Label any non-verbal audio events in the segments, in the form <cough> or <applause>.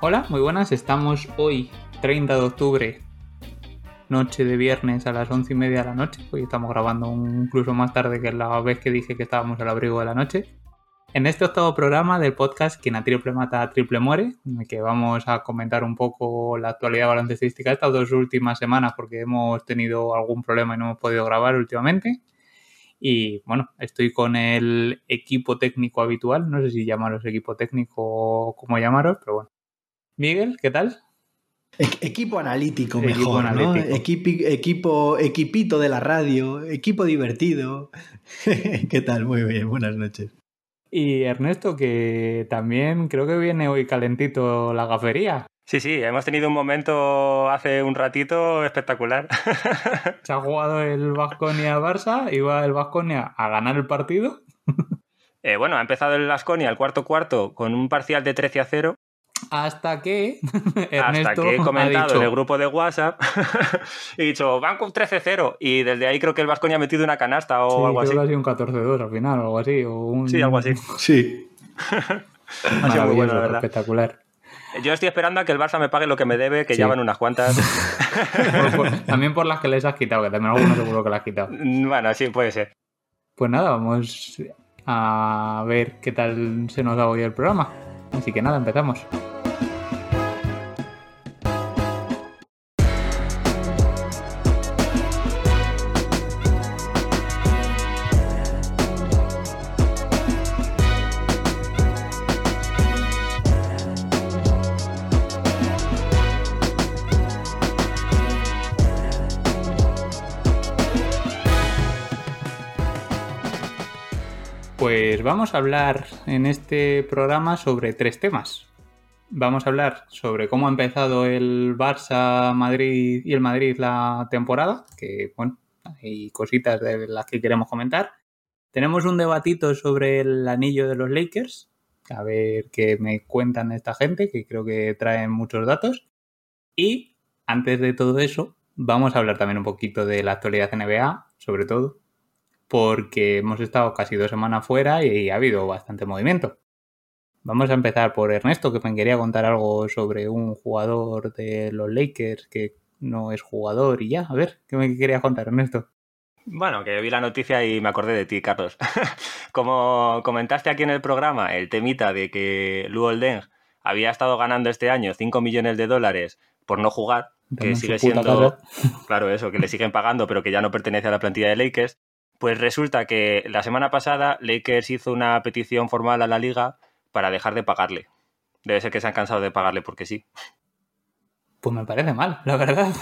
Hola, muy buenas. Estamos hoy, 30 de octubre, noche de viernes a las once y media de la noche. Hoy estamos grabando incluso más tarde que la vez que dije que estábamos al abrigo de la noche. En este octavo programa del podcast Quien a triple mata, triple muere, en el que vamos a comentar un poco la actualidad baloncestística de estas dos últimas semanas porque hemos tenido algún problema y no hemos podido grabar últimamente. Y bueno, estoy con el equipo técnico habitual, no sé si llamaros equipo técnico o cómo llamaros, pero bueno. Miguel, ¿qué tal? equipo analítico mejor, ¿no? equipo, equipito de la radio, equipo divertido. <laughs> ¿Qué tal? Muy bien, buenas noches. Y Ernesto, que también creo que viene hoy calentito la gafería. Sí, sí, hemos tenido un momento hace un ratito espectacular. <laughs> Se ha jugado el Vasconia-Barça, iba el Vasconia a ganar el partido. Eh, bueno, ha empezado el Vasconia el cuarto cuarto con un parcial de 13 a 0 hasta que <laughs> Hasta que he comentado en el grupo de WhatsApp <laughs> y he dicho, van con 13-0 y desde ahí creo que el Vasconia ha metido una canasta o algo así. ha sido un 14-2 al final o algo así. O Sí, algo así. Sí. <laughs> ha sido muy bueno, la verdad. Espectacular. Yo estoy esperando a que el Barça me pague lo que me debe, que ya van unas cuantas. también por las que les has quitado, que también algunos seguro que las has quitado. Bueno, sí, puede ser. Pues nada, vamos a ver qué tal se nos ha hoy el programa. Así que nada, empezamos. Vamos a hablar en este programa sobre tres temas. Vamos a hablar sobre cómo ha empezado el Barça, Madrid y el Madrid la temporada, que bueno, hay cositas de las que queremos comentar. Tenemos un debatito sobre el anillo de los Lakers, a ver qué me cuentan esta gente, que creo que traen muchos datos. Y antes de todo eso, vamos a hablar también un poquito de la actualidad NBA, sobre todo, porque hemos estado casi dos semanas fuera y ha habido bastante movimiento. Vamos a empezar por Ernesto, que me quería contar algo sobre un jugador de los Lakers que no es jugador y ya. A ver, ¿qué me querías contar, Ernesto? Bueno, que vi la noticia y me acordé de ti, Carlos. <laughs> Como comentaste aquí en el programa, el temita de que Lou Deng había estado ganando este año 5 millones de dólares por no jugar, que sigue siendo, <laughs> claro, eso, que le siguen pagando, pero que ya no pertenece a la plantilla de Lakers. Pues resulta que la semana pasada Lakers hizo una petición formal a la liga para dejar de pagarle. Debe ser que se han cansado de pagarle porque sí. Pues me parece mal, la verdad.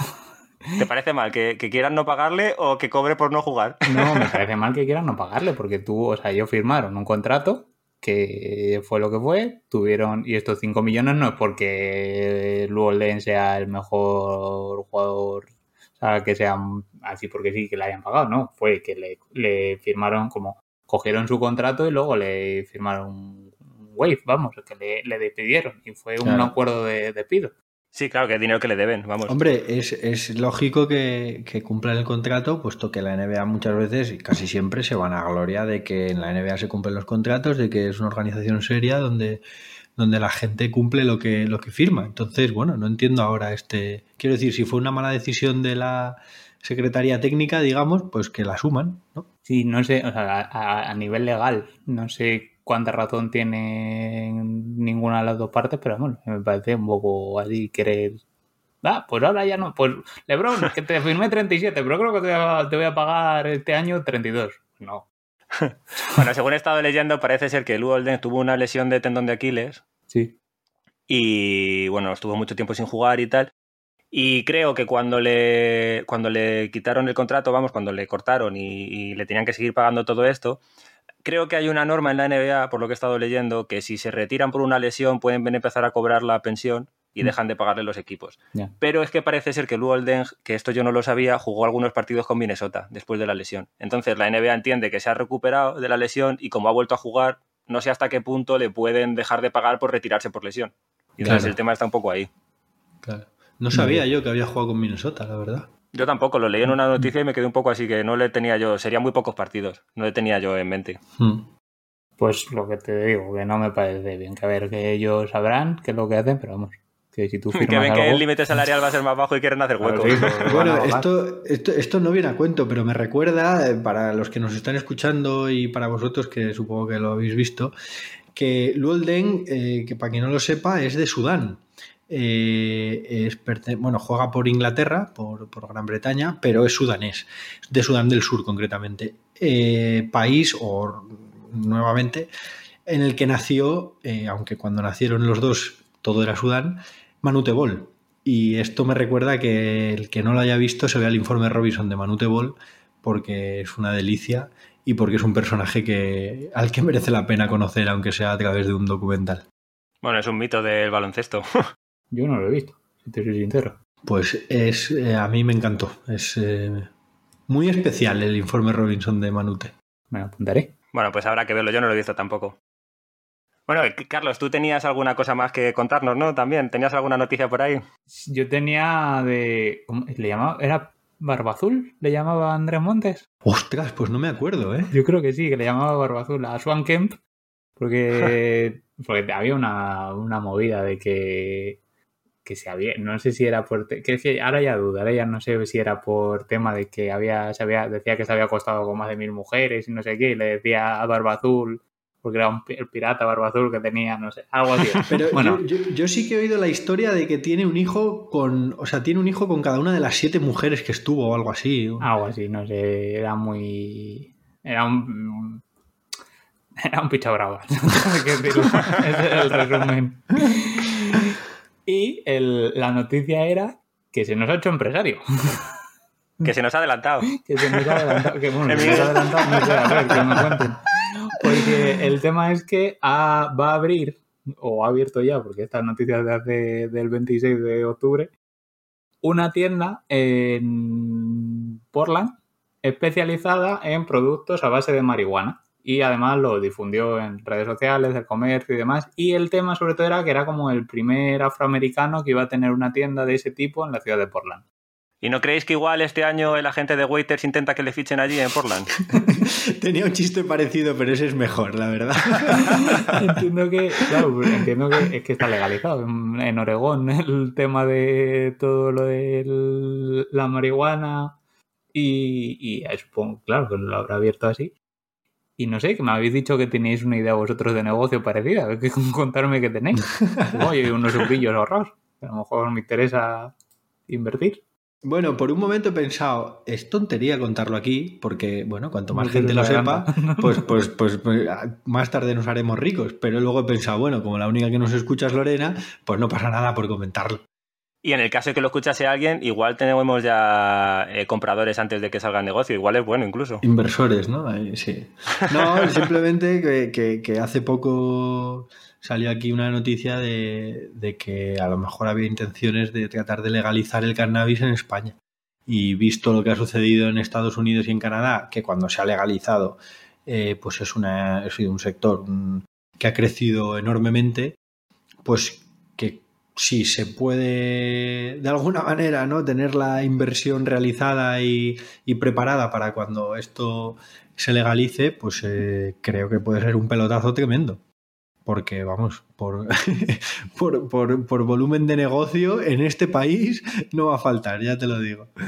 ¿Te parece mal que, quieran no pagarle o que cobre por no jugar? No, me parece mal que quieran no pagarle porque tú, o sea, ellos firmaron un contrato que fue lo que fue, tuvieron, y estos 5 millones no es porque Luolden sea el mejor jugador que sean así porque sí que le hayan pagado, ¿no? Fue que le, firmaron como cogieron su contrato y luego le firmaron un wave, vamos, que le, le despidieron y fue un acuerdo de despido. Sí, claro, que es dinero que le deben, vamos. Hombre, es, lógico que, que, cumplan el contrato, puesto que la NBA muchas veces y casi siempre se van a gloria de que en la NBA se cumplen los contratos, de que es una organización seria donde donde la gente cumple lo que, lo que firma. Entonces, bueno, no entiendo ahora este. Quiero decir, si fue una mala decisión de la Secretaría Técnica, digamos, pues que la suman, ¿no? Sí, no sé, o sea, a, nivel legal, no sé cuánta razón tiene ninguna de las dos partes, pero bueno, me parece un poco así querer. Ah, pues ahora ya no. Pues, Lebron, que te firmé 37, pero creo que te voy a, te voy a pagar este año 32. No, <laughs> bueno, según he estado leyendo, parece ser que Lou Olden tuvo una lesión de tendón de Aquiles. Sí. Y bueno, estuvo mucho tiempo sin jugar y tal. Y creo que cuando le, cuando le quitaron el contrato, vamos, cuando le cortaron y, le tenían que seguir pagando todo esto, creo que hay una norma en la NBA, por lo que he estado leyendo, que si se retiran por una lesión pueden empezar a cobrar la pensión y mm. dejan de pagarle los equipos. Pero es que parece ser que Lou Deng, que esto yo no lo sabía, jugó algunos partidos con Minnesota después de la lesión. Entonces la NBA entiende que se ha recuperado de la lesión y como ha vuelto a jugar, no sé hasta qué punto le pueden dejar de pagar por retirarse por lesión. Y entonces Claro. el tema está un poco ahí. Claro. No sabía yo que había jugado con Minnesota, la verdad. Yo tampoco, lo leí en una noticia y me quedé un poco así que no le tenía yo, serían muy pocos partidos, no le tenía yo en mente. Hmm. Pues lo que te digo, que no me parece bien. Que a ver, que ellos sabrán qué es lo que hacen, pero vamos, que si tú <laughs> firmas Que ven que el límite salarial va a ser más bajo y quieren hacer Claro, hueco. sí, pues, van a Bueno, esto, esto, esto no viene a cuento, pero me recuerda, eh, para los que nos están escuchando y para vosotros, que supongo que lo habéis visto, que Luol Deng, eh, que para quien no lo sepa, es de Sudán. Eh, es bueno, juega por Inglaterra, por, por Gran Bretaña, pero es sudanés, de Sudán del Sur concretamente. Eh, país, o nuevamente, en el que nació, eh, aunque cuando nacieron los dos todo era Sudán, Manute Bol. Y esto me recuerda que el que no lo haya visto se vea el informe Robinson de Manute Bol, porque es una delicia y porque es un personaje que, al que merece la pena conocer, aunque sea a través de un documental. Bueno, es un mito del baloncesto. <laughs> Yo no lo he visto, si te soy sincero. Pues es, eh, a mí me encantó. Es eh, muy especial el informe Robinson de Manute. Me lo apuntaré. Bueno, pues habrá que verlo, yo no lo he visto tampoco. Bueno, eh, Carlos, tú tenías alguna cosa más que contarnos, ¿no? También, ¿tenías alguna noticia por ahí? Yo tenía de. ¿cómo le llamaba? ¿Era Barbazul? ¿Le llamaba Andrés Montes? Ostras, pues no me acuerdo, ¿eh? Yo creo que sí, que le llamaba Barbazul a Swan Kemp. Porque, <laughs> porque había una, una movida de que, que se había. No sé si era por. te- Que es que ahora ya dudo, ahora ya no sé si era por tema de que había, se había, decía que se había acostado con más de mil mujeres y no sé qué, y le decía a Barbazul, porque era un, el pirata Barbazul que tenía, no sé, algo así. <laughs> Pero bueno, yo, yo- yo sí que he oído la historia de que tiene un hijo con. O sea, tiene un hijo con cada una de las siete mujeres que estuvo o algo así. Algo así, no sé, era muy... Era un... Era un picha brava. <laughs> <laughs> Ese es el resumen. Y el- la noticia era que se nos ha hecho empresario. Que se nos ha adelantado. Que se nos ha adelantado. Que bueno, se nos ha adelantado, no sé, a ver, que me cuenten. Porque el tema es que ha- va a abrir, o ha abierto ya, porque esta noticia es de hace del 26 de octubre, una tienda en Portland especializada en productos a base de marihuana. Y además lo difundió en redes sociales, el comercio y demás. Y el tema sobre todo era que era como el primer afroamericano que iba a tener una tienda de ese tipo en la ciudad de Portland. ¿Y no creéis que igual este año el agente de Waiters intenta que le fichen allí en Portland? <laughs> Tenía un chiste parecido, pero ese es mejor, la verdad. <laughs> entiendo que, claro, entiendo que es que está legalizado en, en Oregón el tema de todo lo de la marihuana y, y supongo, claro, que lo habrá abierto así. Y no sé, que me habéis dicho que tenéis una idea vosotros de negocio parecida, a ver qué contarme <laughs> que tenéis. Oye, unos eurillos ahorrados, que a lo mejor me interesa invertir. Bueno, por un momento he pensado, es tontería contarlo aquí, porque, bueno, cuanto más gente lo sepa, <laughs> pues, pues, pues, pues, más tarde nos haremos ricos. Pero luego he pensado, bueno, como la única que nos escucha es Lorena, pues no pasa nada por comentarlo. Y en el caso de que lo escuchase alguien, igual tenemos ya eh, compradores antes de que salga el negocio. Igual es bueno incluso. Inversores, ¿no? Ahí, sí. <laughs> No, simplemente que, que- que hace poco salió aquí una noticia de, que a lo mejor había intenciones de tratar de legalizar el cannabis en España. Y visto lo que ha sucedido en Estados Unidos y en Canadá, que cuando se ha legalizado, eh, pues es, una, un sector mm, que ha crecido enormemente, pues que si se puede de alguna manera no tener la inversión realizada y, y preparada para cuando esto se legalice, pues eh, creo que puede ser un pelotazo tremendo. Porque, vamos, por, <laughs> por, por- por volumen de negocio en este país no va a faltar, ya te lo digo. <laughs>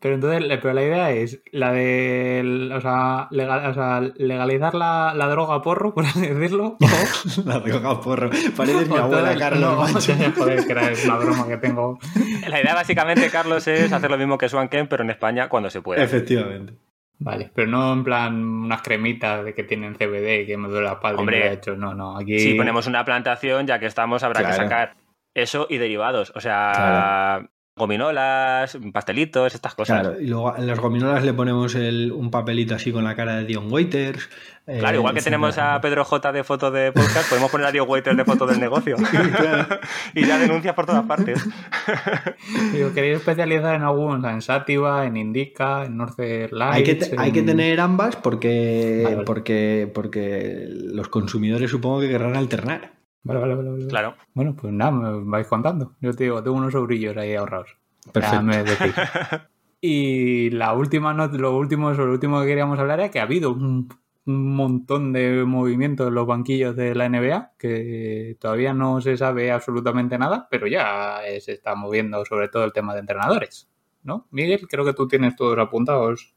Pero entonces, pero la idea es la de, o sea, legal- o sea, legalizar la, la droga porro, por así decirlo, <laughs> o, La droga porro. Pareces mi abuela, Carlos. no, joder, que era es una broma que tengo. La idea básicamente, Carlos, es hacer lo mismo que Swan Ken, pero en España cuando se pueda. Efectivamente. Vale, pero no en plan unas cremitas de que tienen CBD y que me duele la espalda y Hombre, me lo he hecho. No, no, aquí... Si ponemos una plantación, ya que estamos, habrá que sacar eso y derivados. O sea, Claro. Gominolas, pastelitos, estas cosas. Claro, y luego en las gominolas le ponemos el- un papelito así con la cara de Dion Waiters. eh, Claro, igual que tenemos a Pedro J de foto de podcast, podemos poner a Dio Waiter de foto del negocio. <laughs> <laughs> y ya denuncias por todas partes. <laughs> Digo, ¿queréis especializar en algunos? En Sativa, en Indica, en Northern Lights. Hay que, te- hay que en- tener ambas porque, Vale, vale. porque, porque los consumidores supongo que querrán alternar. Vale, vale, vale, vale. Claro. Bueno, pues nada, me vais contando. Yo te digo, tengo unos sobrillos ahí ahorrados. Perfecto. Me. <laughs> Y la última not- lo último, sobre lo último que queríamos hablar era que ha habido un, un montón de movimientos en los banquillos de la NBA, que todavía no se sabe absolutamente nada, pero ya se está moviendo sobre todo el tema de entrenadores. ¿No? Miguel, creo que tú tienes todos apuntados.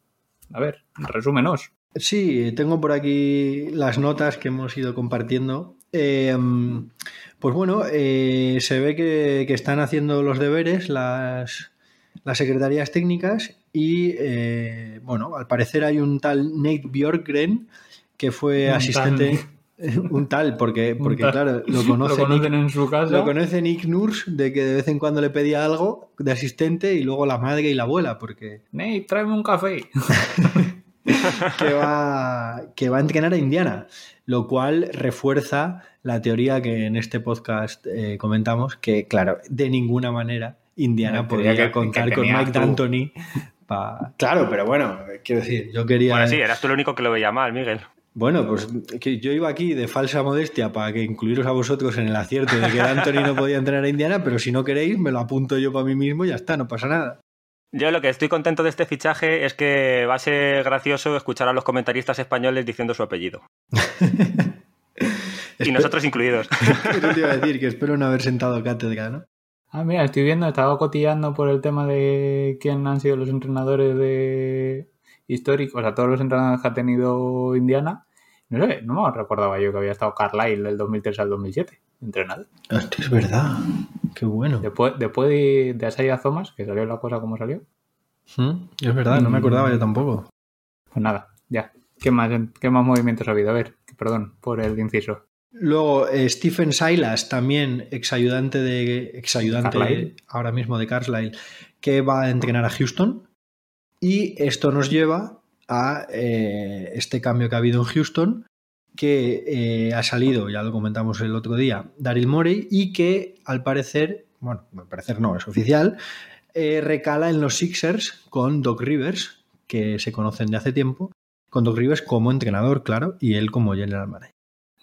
A ver, resúmenos. Sí, tengo por aquí las notas que hemos ido compartiendo. Eh, pues bueno, eh, se ve que, que están haciendo los deberes las, las secretarías técnicas y eh, bueno, al parecer hay un tal Nate Bjorkgren que fue Un asistente, <laughs> un tal, porque, porque tal. claro, lo <laughs> conoce Lo conocen Nick- en su casa. Lo conoce Nick Nurse, de que de vez en cuando le pedía algo de asistente y luego la madre y la abuela, porque Nate, tráeme un café. <laughs> que va, que va a entrenar a Indiana, lo cual refuerza la teoría que en este podcast eh, comentamos, que claro, de ninguna manera Indiana podría que- contar que con Mike. D'Antoni. <laughs> pa- Claro, pero bueno, quiero decir, yo quería... Bueno, sí, eras tú el único que lo veía mal, Miguel. Bueno, pues que yo iba aquí de falsa modestia para que incluiros a vosotros en el acierto de que D'Antoni no podía entrenar a Indiana, pero si no queréis, me lo apunto yo para mí mismo y ya está, no pasa nada. Yo lo que estoy contento de este fichaje es que va a ser gracioso escuchar a los comentaristas españoles diciendo su apellido. <laughs> Y nosotros incluidos. <laughs> Eso te iba a decir, que espero no haber sentado cátedra, ¿no? Ah, mira, estoy viendo, estaba cotillando por el tema de quién han sido los entrenadores de históricos, o sea, todos los entrenadores que ha tenido Indiana. No sé, no me recordaba yo que había estado Carlisle del 2003 al 2007, entrenador. Hostia, es verdad. Qué bueno. Después, después de, de Asaya Thomas, que salió la cosa como salió, Mm, Es verdad, no me acordaba yo tampoco. pues nada, ya. ¿Qué más, qué más movimientos ha habido? A ver, perdón por el inciso. Luego, eh, Stephen Silas, también exayudante de exayudante Carlisle. ahora mismo de Carlisle, que va a entrenar a Houston. Y esto nos lleva a eh, este cambio que ha habido en Houston, que eh, ha salido, ya lo comentamos el otro día, Daryl Morey, y que al parecer, bueno, al parecer no, es oficial, eh, recala en los Sixers con Doc Rivers, que se conocen de hace tiempo, con Doc Rivers como entrenador, claro, y él como general manager.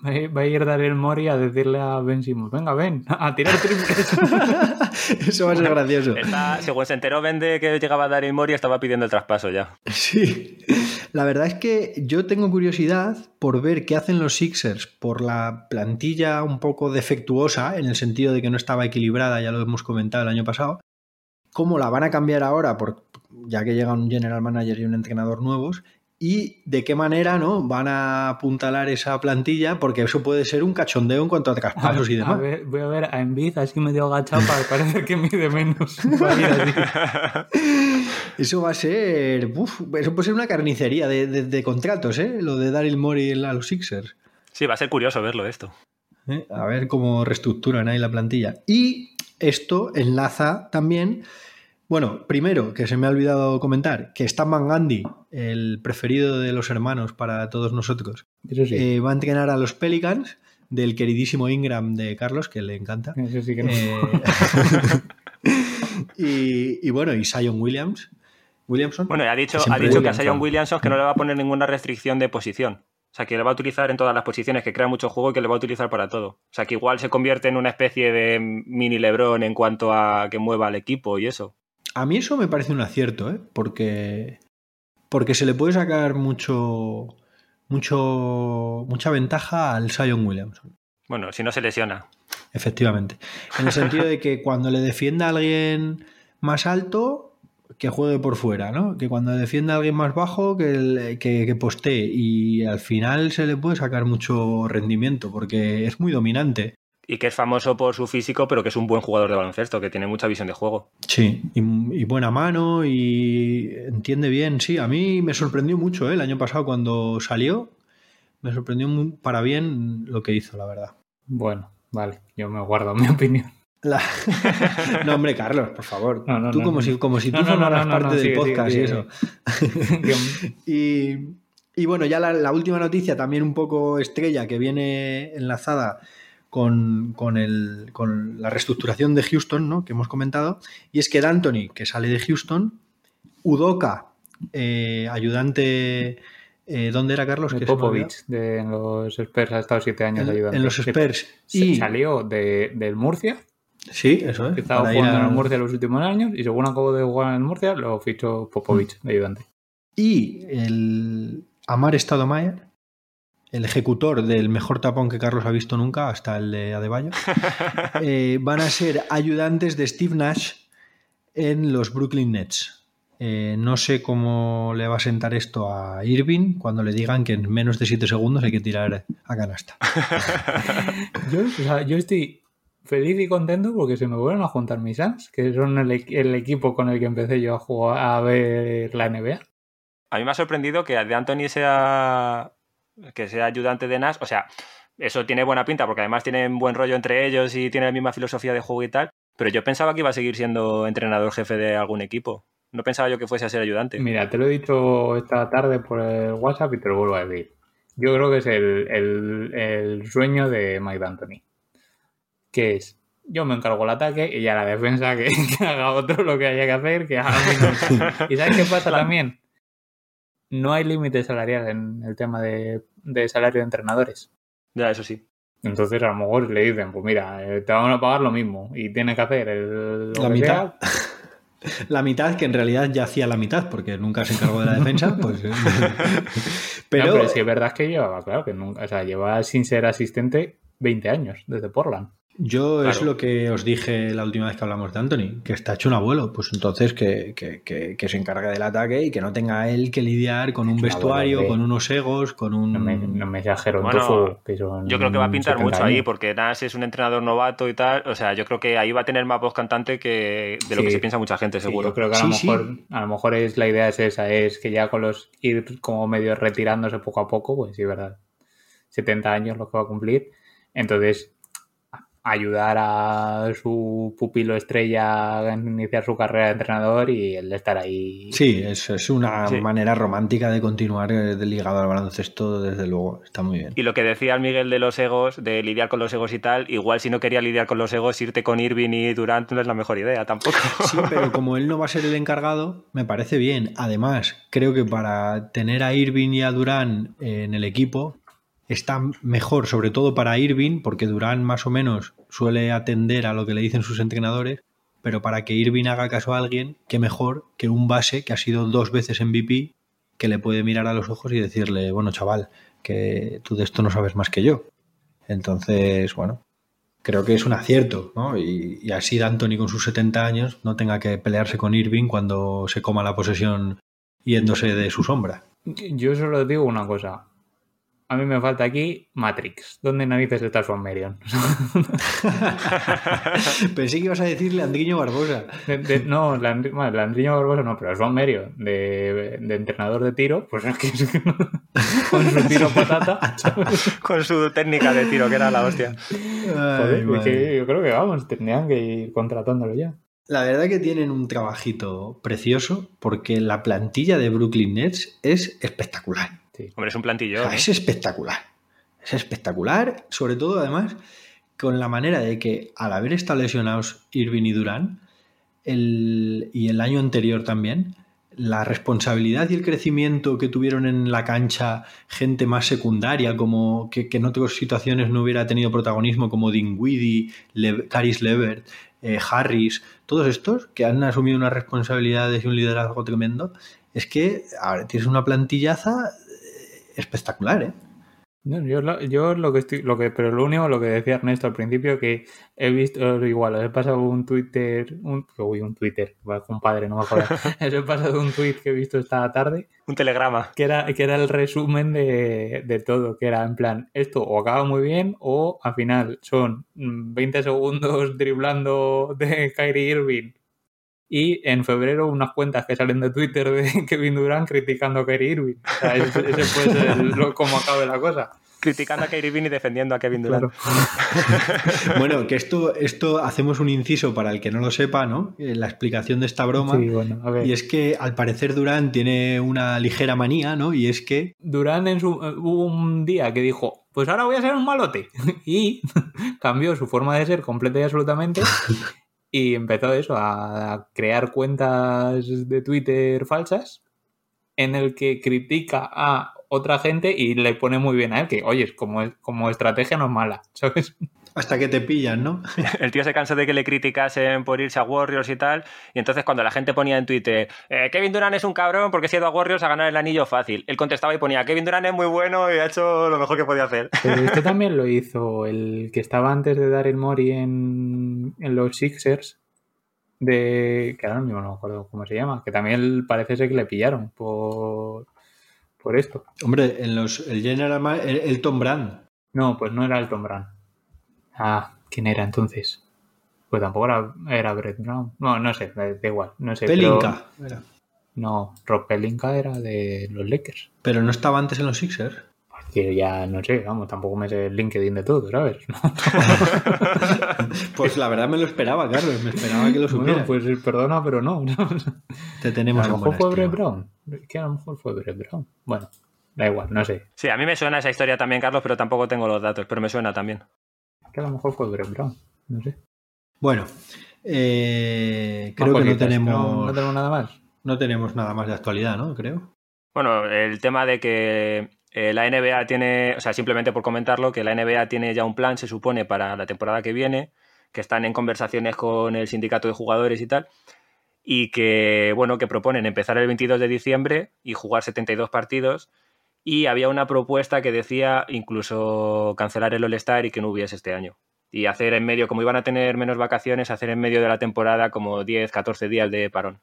Va a va a ir Daryl Mori a decirle a Ben Simmons, venga, ven, a tirar triples. <laughs> Eso va a ser gracioso. Está- según se enteró Ben de que llegaba Daryl Mori, estaba pidiendo el traspaso ya. Sí. La verdad es que yo tengo curiosidad por ver qué hacen los Sixers por la plantilla un poco defectuosa, en el sentido de que no estaba equilibrada, ya lo hemos comentado el año pasado. ¿Cómo la van a cambiar ahora, por, ya que llega un general manager y un entrenador nuevos? Y de qué manera no van a apuntalar esa plantilla, porque eso puede ser un cachondeo en cuanto a traspasos y A demás. ver, voy a ver a Embiid así medio agachado para parecer que mide menos. <laughs> A. <laughs> Eso va a ser. uf, eso puede ser una carnicería de, de- de contratos, ¿eh? Lo de Daryl Morey a los Sixers. Sí, va a ser curioso verlo esto. ¿eh? A ver cómo reestructuran ahí la plantilla. Y esto enlaza también. Bueno, primero, que se me ha olvidado comentar, que Stan Van Gundy, el preferido de los hermanos para todos nosotros, Eso sí. eh, va a entrenar a los Pelicans del queridísimo Ingram de Carlos, que le encanta. Eso sí que no. Eh, <laughs> y, y bueno, y Sion Williams. Williamson. Bueno, ha dicho, Que ha dicho que a. Sion Williamson que no le va a poner ninguna restricción de posición. O sea, que le va a utilizar en todas las posiciones, que crea mucho juego y que le va a utilizar para todo. O sea, que igual se convierte en una especie de mini Lebron en cuanto a que mueva al equipo y eso. A mí eso me parece un acierto, ¿eh? Porque, porque se le puede sacar mucho, mucho, mucha ventaja al Sion Williamson. Bueno, si no se lesiona. Efectivamente. En el sentido de que <laughs> cuando le defienda a alguien más alto, que juegue por fuera, ¿no? Que cuando defienda a alguien más bajo, que, que, que postee. Y al final se le puede sacar mucho rendimiento, porque es muy dominante. Y que es famoso por su físico, pero que es un buen jugador de baloncesto, que tiene mucha visión de juego. Sí, y, y buena mano y entiende bien. Sí, a mí me sorprendió mucho ¿eh? el año pasado cuando salió. Me sorprendió para bien lo que hizo, la verdad. Bueno, vale, yo me guardo mi opinión. La... <laughs> no, hombre, Carlos, por favor. No, no, tú no, como no. si, como si tú formaras no, no, parte no, del sigue, podcast sigue, y eso. <laughs> <laughs> y, y bueno, ya la, la última noticia, también un poco estrella, que viene enlazada con, con el- con la reestructuración de Houston, ¿no? Que hemos comentado. Y es que D'Antoni, que sale de Houston, Udoka, eh, ayudante. eh, ¿Dónde era Carlos? De se. Popovich, de en los Spurs, ha estado siete años En, ayudando. en los Spurs. Y, Salió de, del Murcia, sí, eso es. estaba jugando en a- el Murcia los últimos años, y según acabó de jugar en el Murcia, lo fichó Popovich de ayudante. Y el Amar Stadomayer, el ejecutor del mejor tapón que Carlos ha visto nunca, hasta el de Adebayo, <laughs> eh, van a ser ayudantes de Steve Nash en los Brooklyn Nets. Eh, no sé cómo le va a sentar esto a Irving cuando le digan que en menos de 7 segundos hay que tirar a canasta. <laughs> Yo, o sea, yo estoy feliz y contento porque se me vuelven a juntar mis Suns, que son el, el equipo con el que empecé yo a jugar a ver la NBA. A mí me ha sorprendido que de Anthony sea que sea ayudante de Nash. O sea, eso tiene buena pinta porque además tienen buen rollo entre ellos y tienen la misma filosofía de juego y tal. Pero yo pensaba que iba a seguir siendo entrenador jefe de algún equipo. No pensaba yo que fuese a ser ayudante. Mira, te lo he dicho esta tarde por el WhatsApp y te lo vuelvo a decir. Yo creo que es el, el- el sueño de Mike D'Antoni. Que es, yo me encargo el ataque y ya la defensa que, <laughs> que haga otro lo que haya que hacer, que haga menos. <laughs> ¿Y sabes qué pasa también? No hay límite salarial en el tema de, de salario de entrenadores. Ya, eso sí. Entonces a lo mejor le dicen, pues mira, eh, te vamos a pagar lo mismo y tienes que hacer el, lo La que mitad. sea. <laughs> La mitad, que en realidad ya hacía la mitad, porque nunca se encargó de la defensa, <laughs> pues. eh, <laughs> Pero, pero, pero es que es verdad que llevaba, claro, que nunca, o sea, lleva sin ser asistente 20 años desde Portland. Yo es lo que os dije la última vez que hablamos de Anthony, que está hecho un abuelo, pues entonces que, que- que- que se encargue del ataque y que no tenga él que lidiar con un vestuario, con sí. unos egos, con un... No me, no me exagero en Bueno, tofu, que son Yo creo que va a pintar 70 mucho ahí porque Nash es un entrenador novato y tal. O sea, yo creo que ahí va a tener más voz cantante que de lo Sí. que se piensa mucha gente, Sí, seguro. yo creo que a lo, Sí, sí. mejor, a lo mejor es la idea es esa, es que ya con los ir como medio retirándose poco a poco, pues sí, verdad. 70 años lo que va a cumplir. Entonces, ayudar a su pupilo estrella a iniciar su carrera de entrenador y el de estar ahí. Sí, es, es una Sí. manera romántica de continuar eh, de ligado al baloncesto, desde luego, está muy bien. Y lo que decía el Miguel de los egos, de lidiar con los egos y tal, igual si no quería lidiar con los egos, irte con Irving y Durant no es la mejor idea tampoco. <laughs> Sí, pero como él no va a ser el encargado, me parece bien. Además, creo que para tener a Irving y a Durán en el equipo está mejor, sobre todo para Irving, porque Durán más o menos suele atender a lo que le dicen sus entrenadores, pero para que Irving haga caso a alguien, qué mejor que un base que ha sido dos veces MVP, que le puede mirar a los ojos y decirle, bueno, chaval, que tú de esto no sabes más que yo. Entonces, bueno, creo que es un acierto, ¿no? Y, así D'Antoni con sus 70 años no tenga que pelearse con Irving cuando se coma la posesión yéndose de su sombra. Yo solo digo una cosa. A mí me falta aquí Matrix. ¿Dónde narices está Sean Marion? <laughs> Pensé que ibas a decir Leandriño Barbosa. De- de- no, Landri, bueno, Landriño Barbosa no, pero Sean Marion, de, de entrenador de tiro, pues es que, es que no- con su tiro patata. ¿sabes? <laughs> con su técnica de tiro, que era la hostia. Joder, Ay, que yo creo que vamos, tendrían que ir contratándolo ya. La verdad que tienen un trabajito precioso porque la plantilla de Brooklyn Nets es espectacular. Sí. Hombre, es un O plantillo. sea, ¿eh? es espectacular. Es espectacular, sobre todo además con la manera de que al haber estado lesionados Irving y Durán, el, y el año anterior también, la responsabilidad y el crecimiento que tuvieron en la cancha gente más secundaria, como que, que en otras situaciones no hubiera tenido protagonismo, como Dinwiddie, Le Caris Levert, eh, Harris, todos estos que han asumido unas responsabilidades y un liderazgo tremendo, es que ahora tienes una plantillaza espectacular, ¿eh? No, yo, lo, yo lo que estoy, lo que, pero lo único, lo que decía Ernesto al principio, que he visto, igual, os he pasado un Twitter, un, uy, un Twitter, compadre, no me acuerdo, os <laughs> <laughs> he pasado un tweet que he visto esta tarde, Un telegrama. que era, que era el resumen de, de todo, que era en plan, esto o acaba muy bien o al final son mm, 20 segundos driblando de Kyrie Irving y en febrero unas cuentas que salen de Twitter de <laughs> Kevin Durant criticando a Kyrie Irving. O sea, ese, ese puede ser lo, como acabe la cosa. criticando a Kyrie Irving y defendiendo a Kevin Durant. <laughs> bueno, que esto, esto hacemos un inciso para el que no lo sepa, ¿no? Eh, la explicación de esta broma. Sí, bueno, a ver. Y es que al parecer Durant tiene una ligera manía, ¿no? Y es que Durán en su, hubo un día que dijo, pues ahora voy a ser un malote. <laughs> Y cambió su forma de ser completa y absolutamente. Y empezó eso, a crear cuentas de Twitter falsas en el que critica a otra gente y le pone muy bien a él, que oye, como, como estrategia no es mala, <laughs> ¿sabes? Hasta que te pillan, ¿no? <laughs> El tío se cansó de que le criticasen por irse a Warriors y tal. Y entonces cuando la gente ponía en Twitter, eh, Kevin Durant es un cabrón porque se ha ido a Warriors a ganar el anillo fácil. Él contestaba y ponía, Kevin Durant es muy bueno y ha hecho lo mejor que podía hacer. Pero esto <laughs> también lo hizo el que estaba antes de Daryl Mori en, en los Sixers. De. que ahora mismo no me acuerdo cómo se llama. Que también parece ser que le pillaron por. por esto. Hombre, en los, el General el, el Tom Brand. No, pues no era el Tom Brand. Ah, ¿quién era entonces? Pues tampoco era, era Brett Brown. No, no sé, da igual. No sé. pero- Pelinka. era. no, Rob Pelinka era de los Lakers. Pero no estaba antes en los Sixers. Que ya no sé, vamos, tampoco me sé el LinkedIn de todo, ¿sabes? <laughs> <laughs> Pues la verdad me lo esperaba, Carlos. Me esperaba que lo supiera. Bueno, pues perdona, pero no. Te a tenemos lo en mejor fue. Brett Brown. Que a lo mejor fue Brett Brown. Bueno, da igual, no sé. Sí, a mí me suena esa historia también, Carlos, pero tampoco tengo los datos, pero me suena también. Que a lo mejor fue Brett Brown. No sé. Bueno, eh, creo que no tenemos, no, no tenemos nada más. no tenemos nada más de actualidad, ¿no? Creo. Bueno, el tema de que eh, la NBA tiene, o sea, simplemente por comentarlo, que la NBA tiene ya un plan, se supone, para la temporada que viene, que están en conversaciones con el sindicato de jugadores y tal, y que, bueno, que proponen empezar el 22 de diciembre y jugar 72 partidos, y había una propuesta que decía incluso cancelar el All-Star y que no hubiese este año. Y hacer en medio, como iban a tener menos vacaciones, hacer en medio de la temporada como 10, 14 días de parón.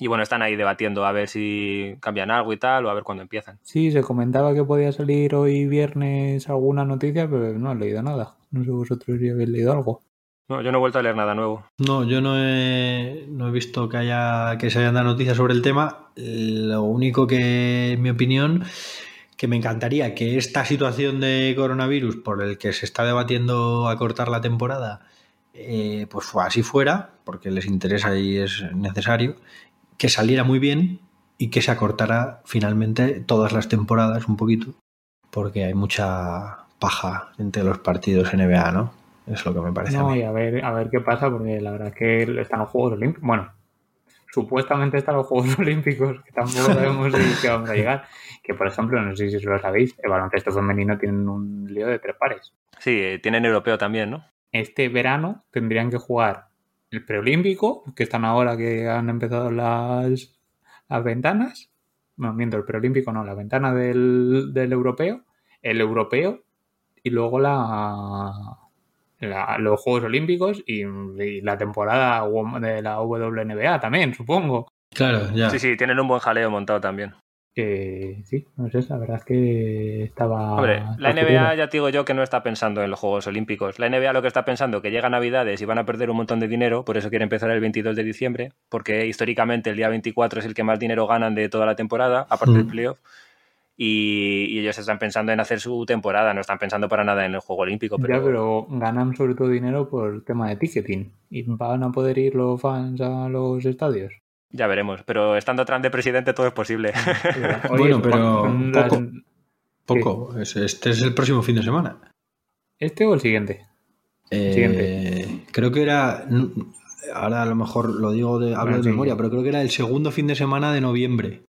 Y bueno, están ahí debatiendo a ver si cambian algo y tal, o a ver cuándo empiezan. Sí, se comentaba que podía salir hoy viernes alguna noticia, pero no he leído nada. No sé vosotros si habéis leído algo. No, yo no he vuelto a leer nada nuevo. No, yo no he, no he visto que haya que se hayan dado noticias sobre el tema. Lo único que, en mi opinión, que me encantaría que esta situación de coronavirus por el que se está debatiendo acortar la temporada, eh, pues así fuera, porque les interesa y es necesario, que saliera muy bien y que se acortara finalmente todas las temporadas un poquito, porque hay mucha paja entre los partidos NBA, ¿no? Es lo que me parece. a mí. y a ver, a ver qué pasa, porque la verdad es que están los Juegos Olímpicos. Bueno, supuestamente están los Juegos <laughs> Olímpicos, que tampoco sabemos si que vamos a llegar. Que, por ejemplo, no sé si lo sabéis, el baloncesto femenino tiene un lío de tres pares. Sí, eh, tienen europeo también, ¿no? Este verano tendrían que jugar el preolímpico, que están ahora que han empezado las, las ventanas. No, miento, el preolímpico no, la ventana del, del europeo, el europeo y luego la, la- los Juegos Olímpicos y, y la temporada de la WNBA también, supongo. Claro, ya. Sí, sí, tienen un buen jaleo montado también. Que sí, no sé, la verdad es que estaba. Hombre, la NBA ya te digo yo que no está pensando en los Juegos Olímpicos. La NBA lo que está pensando que llega Navidades y van a perder un montón de dinero, por eso quiere empezar el 22 de diciembre, porque históricamente el día 24 es el que más dinero ganan de toda la temporada, aparte del Mm. playoff. Y, y ellos están pensando en hacer su temporada, no están pensando para nada en el Juego Olímpico. Pero, Ya, pero ganan sobre todo dinero por el tema de ticketing. ¿Y van a poder ir los fans a los estadios? ya veremos. Pero estando Trump de presidente todo es posible. Bueno, <laughs> pero poco. Poco. Es- Este es el próximo fin de semana. ¿Este o el siguiente? Eh, Siguiente. Creo que era. Ahora a lo mejor lo digo de, hablo Bueno, de sí. memoria, pero creo que era el segundo fin de semana de noviembre.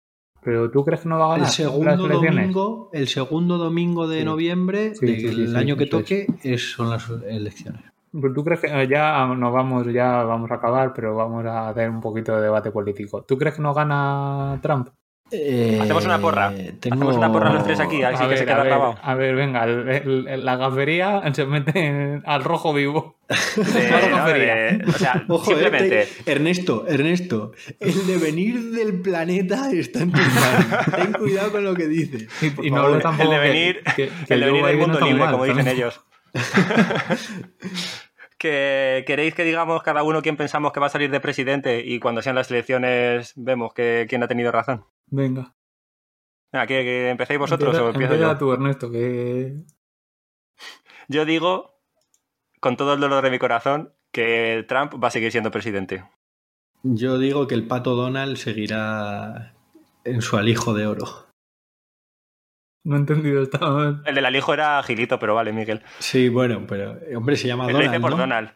¿Pero tú crees que no va a El ganar segundo las elecciones? domingo, el segundo domingo de Sí. noviembre Sí, del sí, año que toque es- son las elecciones. Pues ¿Tú crees que eh, ya nos vamos, ya vamos a acabar, pero vamos a hacer un poquito de debate político? ¿Tú crees que no gana Trump? Eh, Hacemos una porra. tengo- Hacemos una porra los tres aquí, a ver si que se queda a ver, grabado. a ver, venga, el- el- el- la gafería se mete en- al rojo vivo. <laughs> De- no, de- o sea, <laughs> Ojo, eh, simplemente. te- Ernesto, Ernesto, el devenir del planeta está en tus manos. Ten cuidado con lo que dices. Y, no hablo tampoco el devenir, que- que el devenir del no mundo muy libre, mal, como dicen también. ellos. <laughs> que queréis que digamos cada uno quién pensamos que va a salir de presidente y cuando sean las elecciones vemos que quién ha tenido razón. Venga. Venga, ¿que, que empecéis vosotros o empiezo Empieza yo? tú, Ernesto, que... Yo digo, con todo el dolor de mi corazón, que Trump va a seguir siendo presidente. Yo digo que el pato Donald seguirá en su alijo de oro. No he entendido esta... El del alijo era Gilito, pero vale, Miguel. Sí, bueno, pero hombre, se llama Él lo dice Donald, por ¿no? Donald.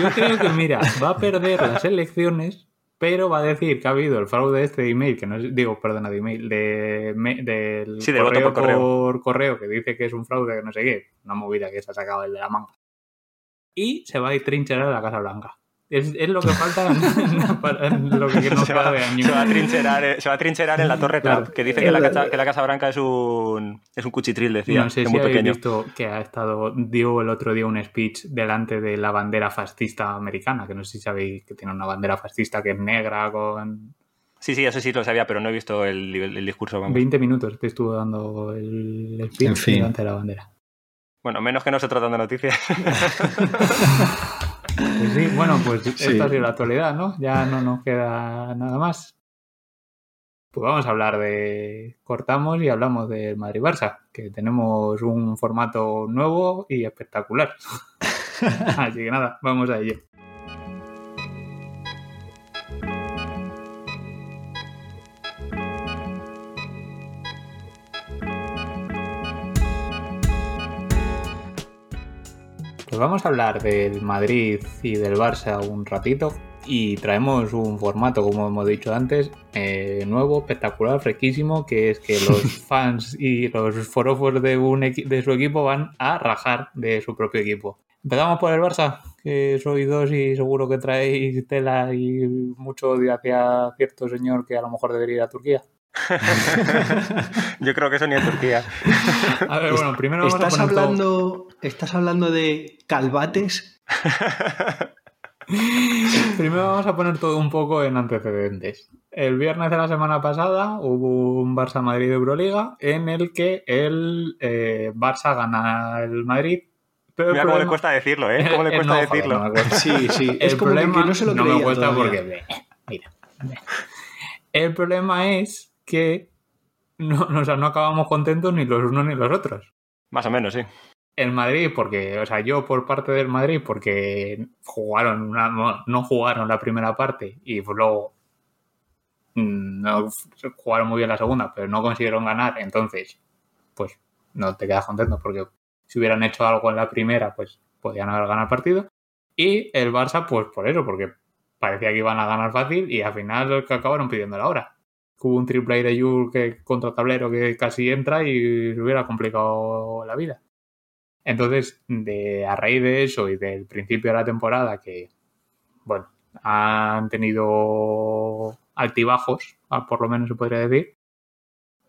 Yo creo que, mira, <laughs> va a perder las elecciones, pero va a decir que ha habido el fraude este de email, que no es, digo, perdona, de email, de, me- del Sí, voto por correo. por correo, que dice que es un fraude, que no sé qué, una movida que se ha sacado el de la manga. Y se va a ir trincherar a la Casa Blanca. Es, es lo que falta <laughs> para lo que nos se, queda va, de año. se va a trincherar, eh, se va a trincherar en la Torre Claro. Trump, que dice que la, casa, que la Casa Blanca es un, es un cuchitril, decía, No sé es si muy habéis pequeño. visto que ha estado, dio el otro día un speech delante de la bandera fascista americana, que no sé si sabéis que tiene una bandera fascista que es negra con Sí, sí, eso sí lo sabía, pero no he visto el, el discurso. vamos. 20 minutos te estuvo dando el speech En fin. delante de la bandera. Bueno, menos que nosotros dando noticias. <laughs> Pues sí, bueno, pues Sí. esta ha sido la actualidad, ¿no? Ya no nos queda nada más. Pues vamos a hablar de. Cortamos y hablamos del Madrid-Barça, que tenemos un formato nuevo y espectacular. <laughs> Así que nada, vamos a ello. Pues vamos a hablar del Madrid y del Barça un ratito y traemos un formato, como hemos dicho antes, eh, nuevo, espectacular, fresquísimo, que es que los <laughs> fans y los forofos de, un de su equipo van a rajar de su propio equipo. Empezamos por el Barça, que sois dos y seguro que traéis tela y mucho odio hacia cierto señor que a lo mejor debería ir a Turquía. <laughs> Yo creo que eso ni en Turquía. <laughs> A ver, bueno, primero vamos a ¿Estás poner todo- hablando, ¿Estás hablando de calvates? <laughs> Primero vamos a poner todo un poco en antecedentes. El viernes de la semana pasada hubo un Barça Madrid de Euroliga en el que el eh, Barça gana el Madrid. Pero el Mira cómo le problema- cuesta decirlo, ¿eh? ¿Cómo le Eh, cuesta no, joder, decirlo? no me cuesta. Sí, sí. es el como que- problema que no se lo me creía cuesta todavía. porque mira, el problema es que no, no, <laughs> o sea, no acabamos contentos ni los unos ni los otros. Más o menos, sí. El Madrid, porque, o sea, yo por parte del Madrid, porque jugaron una, no, no jugaron la primera parte y pues luego mm, no jugaron muy bien la segunda, pero no consiguieron ganar, entonces, pues no te quedas contento porque si hubieran hecho algo en la primera, pues podían haber ganado el partido. Y el Barça, pues por eso, porque parecía que iban a ganar fácil y al final acabaron pidiendo la hora. Hubo un triple de Jules que contra tablero que casi entra y se hubiera complicado la vida. Entonces, de, a raíz de eso y del principio de la temporada, que, bueno, han tenido altibajos, ah, por lo menos se podría decir,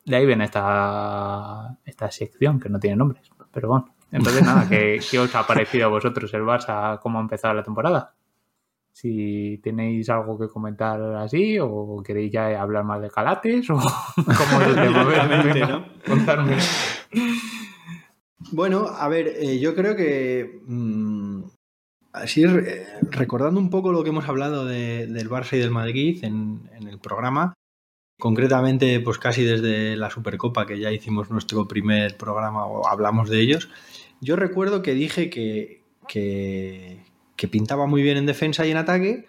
de ahí viene esta, esta sección que no tiene nombres. Pero bueno, entonces nada, ¿qué, <laughs> qué os ha parecido a vosotros el Barça, cómo ha empezado la temporada? Si tenéis algo que comentar así, o queréis ya hablar más de calates, <laughs> o venga, ¿no? contadme. Bueno, a ver, eh, yo creo que mm, así re- recordando un poco lo que hemos hablado de- del Barça y del Madrid en, en el programa, concretamente pues casi desde la Supercopa que ya hicimos nuestro primer programa o hablamos de ellos, yo recuerdo que dije que, que, que pintaba muy bien en defensa y en ataque,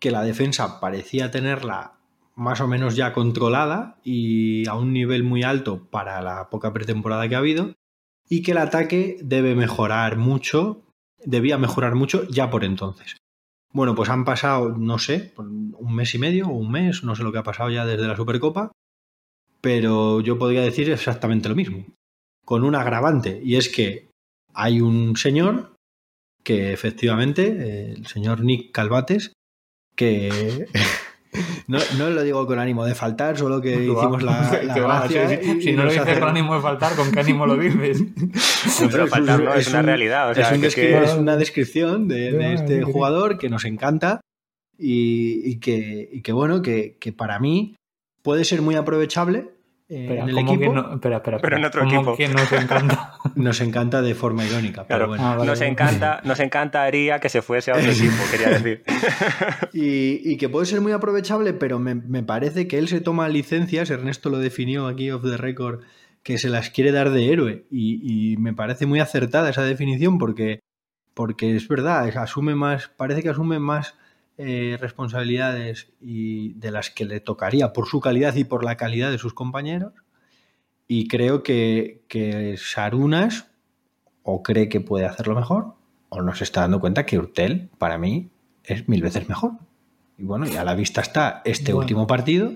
que la defensa parecía tenerla más o menos ya controlada y a un nivel muy alto para la poca pretemporada que ha habido y que el ataque debe mejorar mucho, debía mejorar mucho ya por entonces. Bueno, pues han pasado, no sé, un mes y medio o un mes, no sé lo que ha pasado ya desde la Supercopa, pero yo podría decir exactamente lo mismo, con un agravante, y es que hay un señor que efectivamente, eh, el señor Nick Calvates, que <laughs> no, no lo digo con ánimo de faltar, solo que <laughs> hicimos la, <laughs> la va, gracia sí, sí. y- Si y no lo dices hace- con ánimo de faltar, ¿con qué ánimo lo dices? Pero faltar no, es, una un- realidad. O sea, es, un que es descri- que- es una descripción de, este jugador que nos encanta y, y que, y que, bueno, que, que para mí puede ser muy aprovechable eh, Espera, en el ¿cómo que equipo. no? Espera, espera, Pero en otro ¿Cómo equipo. que nos encanta? <laughs> Nos encanta de forma irónica, pero Claro, bueno. Ah, vale, nos, encanta, nos encantaría que se fuese a otro equipo, quería decir. <laughs> Y, y que puede ser muy aprovechable, pero me, me parece que él se toma licencias, Ernesto lo definió aquí off the record, que se las quiere dar de héroe. Y, y me parece muy acertada esa definición porque, porque es verdad, asume más, parece que asume más eh, responsabilidades y de las que le tocaría por su calidad y por la calidad de sus compañeros. Y creo que, que Sarunas o cree que puede hacerlo mejor, o no se está dando cuenta que Urtel, para mí, es mil veces mejor. Y bueno, y a la vista está este Bueno. último partido,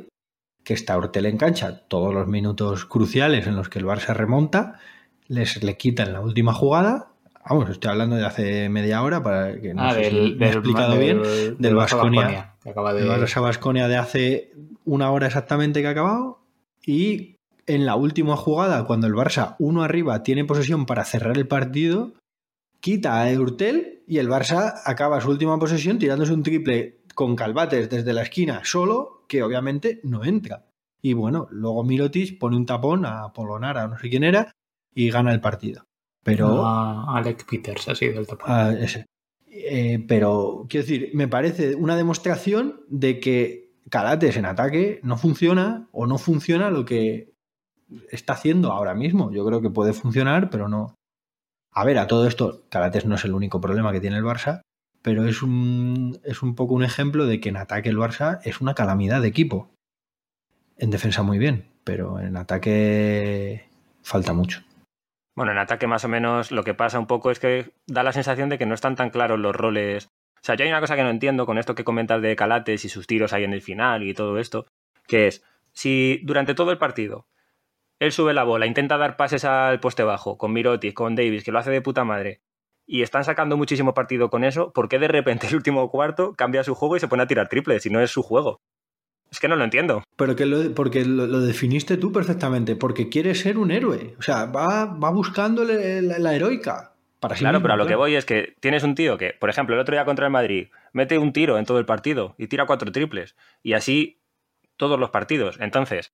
que está Urtel en cancha, todos los minutos cruciales en los que el Barça remonta, les le quitan la última jugada. Vamos, estoy hablando de hace media hora para que no ah, sé si del, me he del, explicado del- bien. del Barça Baskonia. Baskonia, que acaba de... El Barça Basconia de hace una hora exactamente que ha acabado. Y en la última jugada, cuando el Barça uno arriba tiene posesión para cerrar el partido, quita a Eurtel y el Barça acaba su última posesión tirándose un triple con Calvates desde la esquina solo, que obviamente no entra. Y bueno, luego Mirotic pone un tapón a Polonara o no sé quién era y gana el partido. Pero a Alec Peters, así del tapón. Ah, ese. Eh, pero, quiero decir, me parece una demostración de que Calates en ataque no funciona o no funciona lo que está haciendo ahora mismo. Yo creo que puede funcionar, pero no. A ver, a todo esto, Calates no es el único problema que tiene el Barça, pero es un, es un poco un ejemplo de que en ataque el Barça es una calamidad de equipo. En defensa muy bien, pero en ataque falta mucho. Bueno, en ataque más o menos lo que pasa un poco es que da la sensación de que no están tan claros los roles. O sea, yo hay una cosa que no entiendo con esto que comentas de Calates y sus tiros ahí en el final y todo esto, que es, si durante todo el partido él sube la bola, intenta dar pases al poste bajo, con Mirotic, con Davis, que lo hace de puta madre, y están sacando muchísimo partido con eso, ¿por qué de repente el último cuarto cambia su juego y se pone a tirar triples si no es su juego? Es que no lo entiendo. Pero que lo, porque lo, lo definiste tú perfectamente, porque quiere ser un héroe. O sea, va, va buscando la, la- la heroica. Para sí Claro, mismo, pero a lo que voy es que tienes un tío que, por ejemplo, el otro día contra el Madrid, mete un tiro en todo el partido y tira cuatro triples. Y así todos los partidos. Entonces,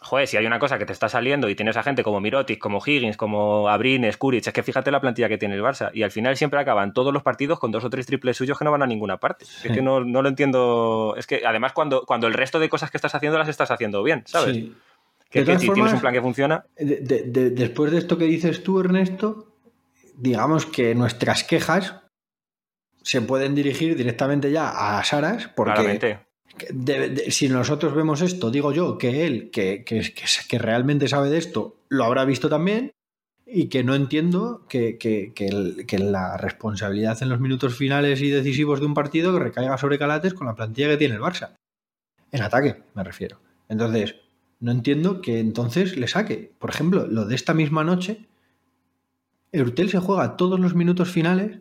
joder, si hay una cosa que te está saliendo y tienes a gente como Mirotic, como Higgins, como Abrines, Kuric, es que fíjate la plantilla que tiene el Barça. Y al final siempre acaban todos los partidos con dos o tres triples suyos que no van a ninguna parte. Es que no, no lo entiendo. Es que además cuando, cuando el resto de cosas que estás haciendo las estás haciendo bien, ¿sabes? Sí. Que, si tienes un plan que funciona, De- de- de- después de esto que dices tú, Ernesto, digamos que nuestras quejas se pueden dirigir directamente ya a Saras, porque claramente. Si nosotros vemos esto, digo yo que él, que, que, que, realmente sabe de esto, lo habrá visto también y que no entiendo que, la responsabilidad en los minutos finales y decisivos de un partido recaiga sobre Calates con la plantilla que tiene el Barça. En ataque, me refiero. Entonces, no entiendo que entonces le saque. Por ejemplo, lo de esta misma noche, Eurtel se juega todos los minutos finales.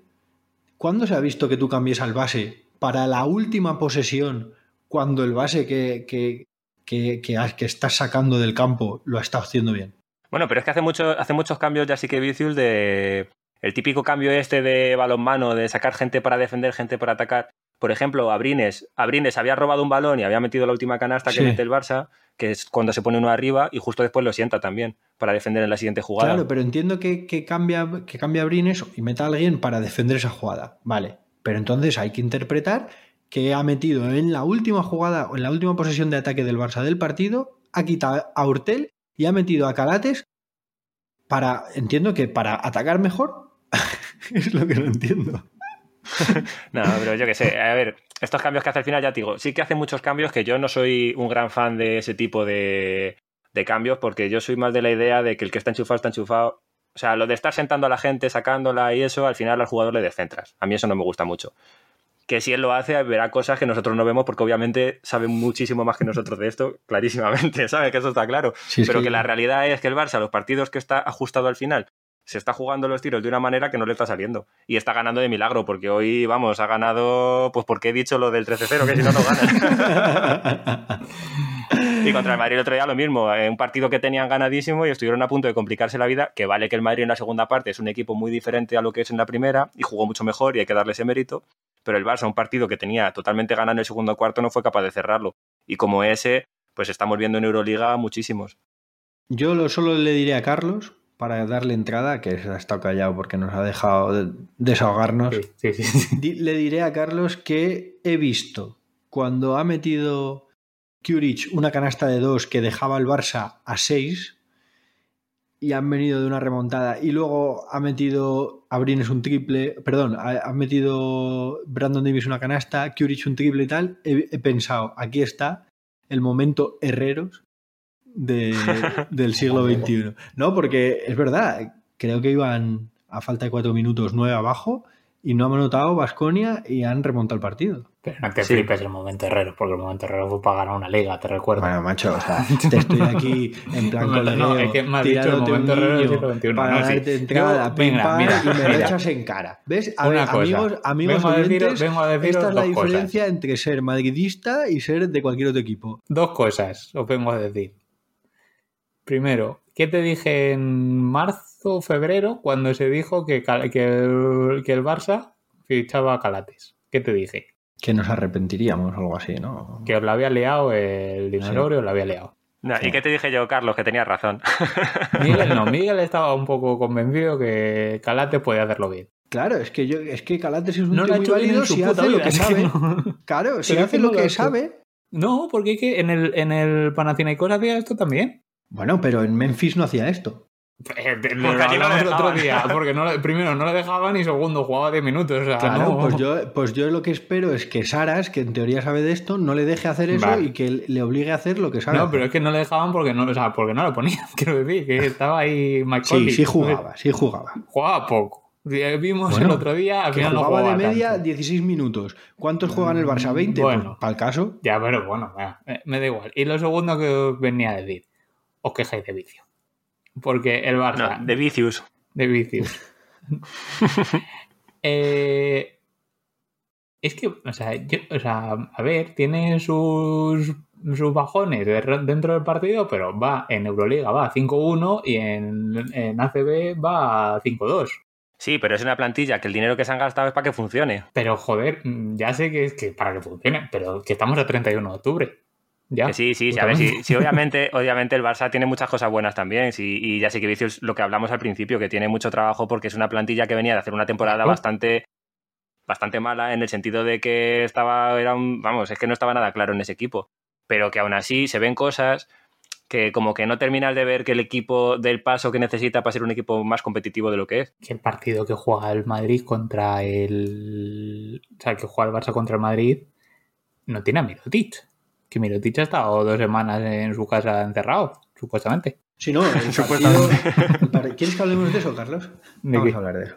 ¿Cuándo se ha visto que tú cambies al base para la última posesión cuando el base que, que, que, que estás sacando del campo lo estado haciendo bien? Bueno, pero es que hace, mucho, hace muchos cambios ya sí que Vicius de... El típico cambio este de balonmano, de sacar gente para defender, gente para atacar. Por ejemplo, Abrines. Abrines había robado un balón y había metido la última canasta que Sí. mete el Barça, que es cuando se pone uno arriba y justo después lo sienta también para defender en la siguiente jugada. Claro, pero entiendo que, que cambia, que cambia Brines y meta a alguien para defender esa jugada. Vale. Pero entonces hay que interpretar que ha metido en la última jugada o en la última posesión de ataque del Barça del partido, ha quitado a Urtel y ha metido a Calates para, entiendo que para atacar mejor. <laughs> es lo que no entiendo. <laughs> No, pero yo qué sé. A ver, estos cambios que hace al final, ya te digo, sí que hace muchos cambios que yo no soy un gran fan de ese tipo de, de cambios porque yo soy más de la idea de que el que está enchufado está enchufado. O sea, lo de estar sentando a la gente, sacándola y eso, al final al jugador le descentras. A mí eso no me gusta mucho. Que si él lo hace, verá cosas que nosotros no vemos porque obviamente sabe muchísimo más que nosotros de esto, <laughs> clarísimamente, ¿sabes? Que eso está claro. Sí, Pero que la realidad es que el Barça, los partidos que está ajustado al final, se está jugando los tiros de una manera que no le está saliendo. Y está ganando de milagro, porque hoy, vamos, ha ganado, pues porque he dicho lo del 13-0, que si no, no gana. <laughs> y contra el Madrid el otro día lo mismo, un partido que tenían ganadísimo y estuvieron a punto de complicarse la vida, que vale que el Madrid en la segunda parte es un equipo muy diferente a lo que es en la primera y jugó mucho mejor y hay que darle ese mérito. Pero el Barça, un partido que tenía totalmente ganado en el segundo cuarto, no fue capaz de cerrarlo. Y como ese, pues estamos viendo en Euroliga muchísimos. Yo lo, solo le diré a Carlos, para darle entrada, que ha estado callado porque nos ha dejado desahogarnos, Sí, sí, sí. di- le diré a Carlos que he visto cuando ha metido Curich una canasta de dos que dejaba el Barça a seis y han venido de una remontada. Y luego ha metido Abrines un triple, perdón, ha, ha metido Brandon Davis una canasta, Curich un triple y tal, he, he pensado, aquí está el momento herreros de- del siglo XXI. No, porque es verdad, creo que iban a falta de cuatro minutos nueve abajo y no han anotado Vasconia y han remontado el partido. Pero no te Sí. flipes el momento Herrero, porque el momento Herrero fue para ganar una liga, te recuerdo. Bueno, macho, o sea, <laughs> te estoy aquí en plan No, colegueo, no, es que me has dicho el momento Herrero del siglo XXI, para no, sí. darte entrada, pim, pam, mira, y me lo mira. echas en cara. ¿Ves? A Una ver, cosa. amigos, amigos Vengo a deciros- vengo a deciros esta es la cosas. diferencia entre ser madridista y ser de cualquier otro equipo. Dos cosas os vengo a decir. Primero, ¿qué te dije en marzo o febrero cuando se dijo que, que, el, que el Barça fichaba a Calates? ¿Qué te dije? Que nos arrepentiríamos o algo así, ¿no? Que os la había liado el dinosaurio, os la había liado. No, ¿Y qué te dije yo, Carlos? Que tenías razón. <laughs> Miguel no, Miguel estaba un poco convencido que Calates podía hacerlo bien. Claro, es que yo, es que Calates es un No lo tío ha muy hecho válido si hace lo vida, que sabe. no. <laughs> Claro, si Pero hace lo lo que sabe. No, porque es que en el, en el Panathinaikos hacía esto también. Bueno, pero en Memphis no hacía esto. Eh, Lo Porque allí no hablamos el otro día, <laughs> porque no, primero no le dejaban y segundo jugaba 10 minutos. O sea, Claro, no. pues, yo, pues yo lo que espero es que Saras, que en teoría sabe de esto, no le deje hacer eso Vale. y que le obligue a hacer lo que sabe. No, pero es que no le dejaban porque no, o sea, porque no lo ponían, <laughs> quiero decir, que estaba ahí Mike Sí, sí jugaba, sí jugaba. Jugaba poco. Vimos Bueno, el otro día, al Que final no jugaba de jugaba media tanto. 16 minutos. ¿Cuántos juegan el Barça? ¿20? Bueno. para el caso. Ya, pero bueno, me da igual. Y lo segundo que os venía a decir, os quejáis de vicio. Porque el Barça, No, de Vicius. de vicios. <laughs> Eh, es que, o sea, yo- o sea, a ver, tiene sus, sus bajones de- dentro del partido, pero va en Euroliga va a 5-1 y en, en ACB va a 5-2. Sí, pero es una plantilla que el dinero que se han gastado es para que funcione. Pero joder, ya sé que es que para que funcione, pero que estamos a 31 de octubre. Ya. Sí, sí, sí, a ver, sí, sí, <laughs> obviamente, obviamente el Barça tiene muchas cosas buenas también, sí, y ya sé que Vicius, lo que hablamos al principio, que tiene mucho trabajo porque es una plantilla que venía de hacer una temporada bastante bastante mala en el sentido de que estaba, era un, vamos, es que no estaba nada claro en ese equipo, pero que aún así se ven cosas que como que no terminas de ver que el equipo del paso que necesita para ser un equipo más competitivo de lo que es. que el partido que juega el Madrid contra el. O sea, que juega el Barça contra el Madrid no tiene a Mirotic. Que Mirotic ha estado dos semanas en su casa encerrado, supuestamente. Si no, el partido. ¿Quieres que hablemos de eso, Carlos? ¿De Vamos qué? a hablar de eso.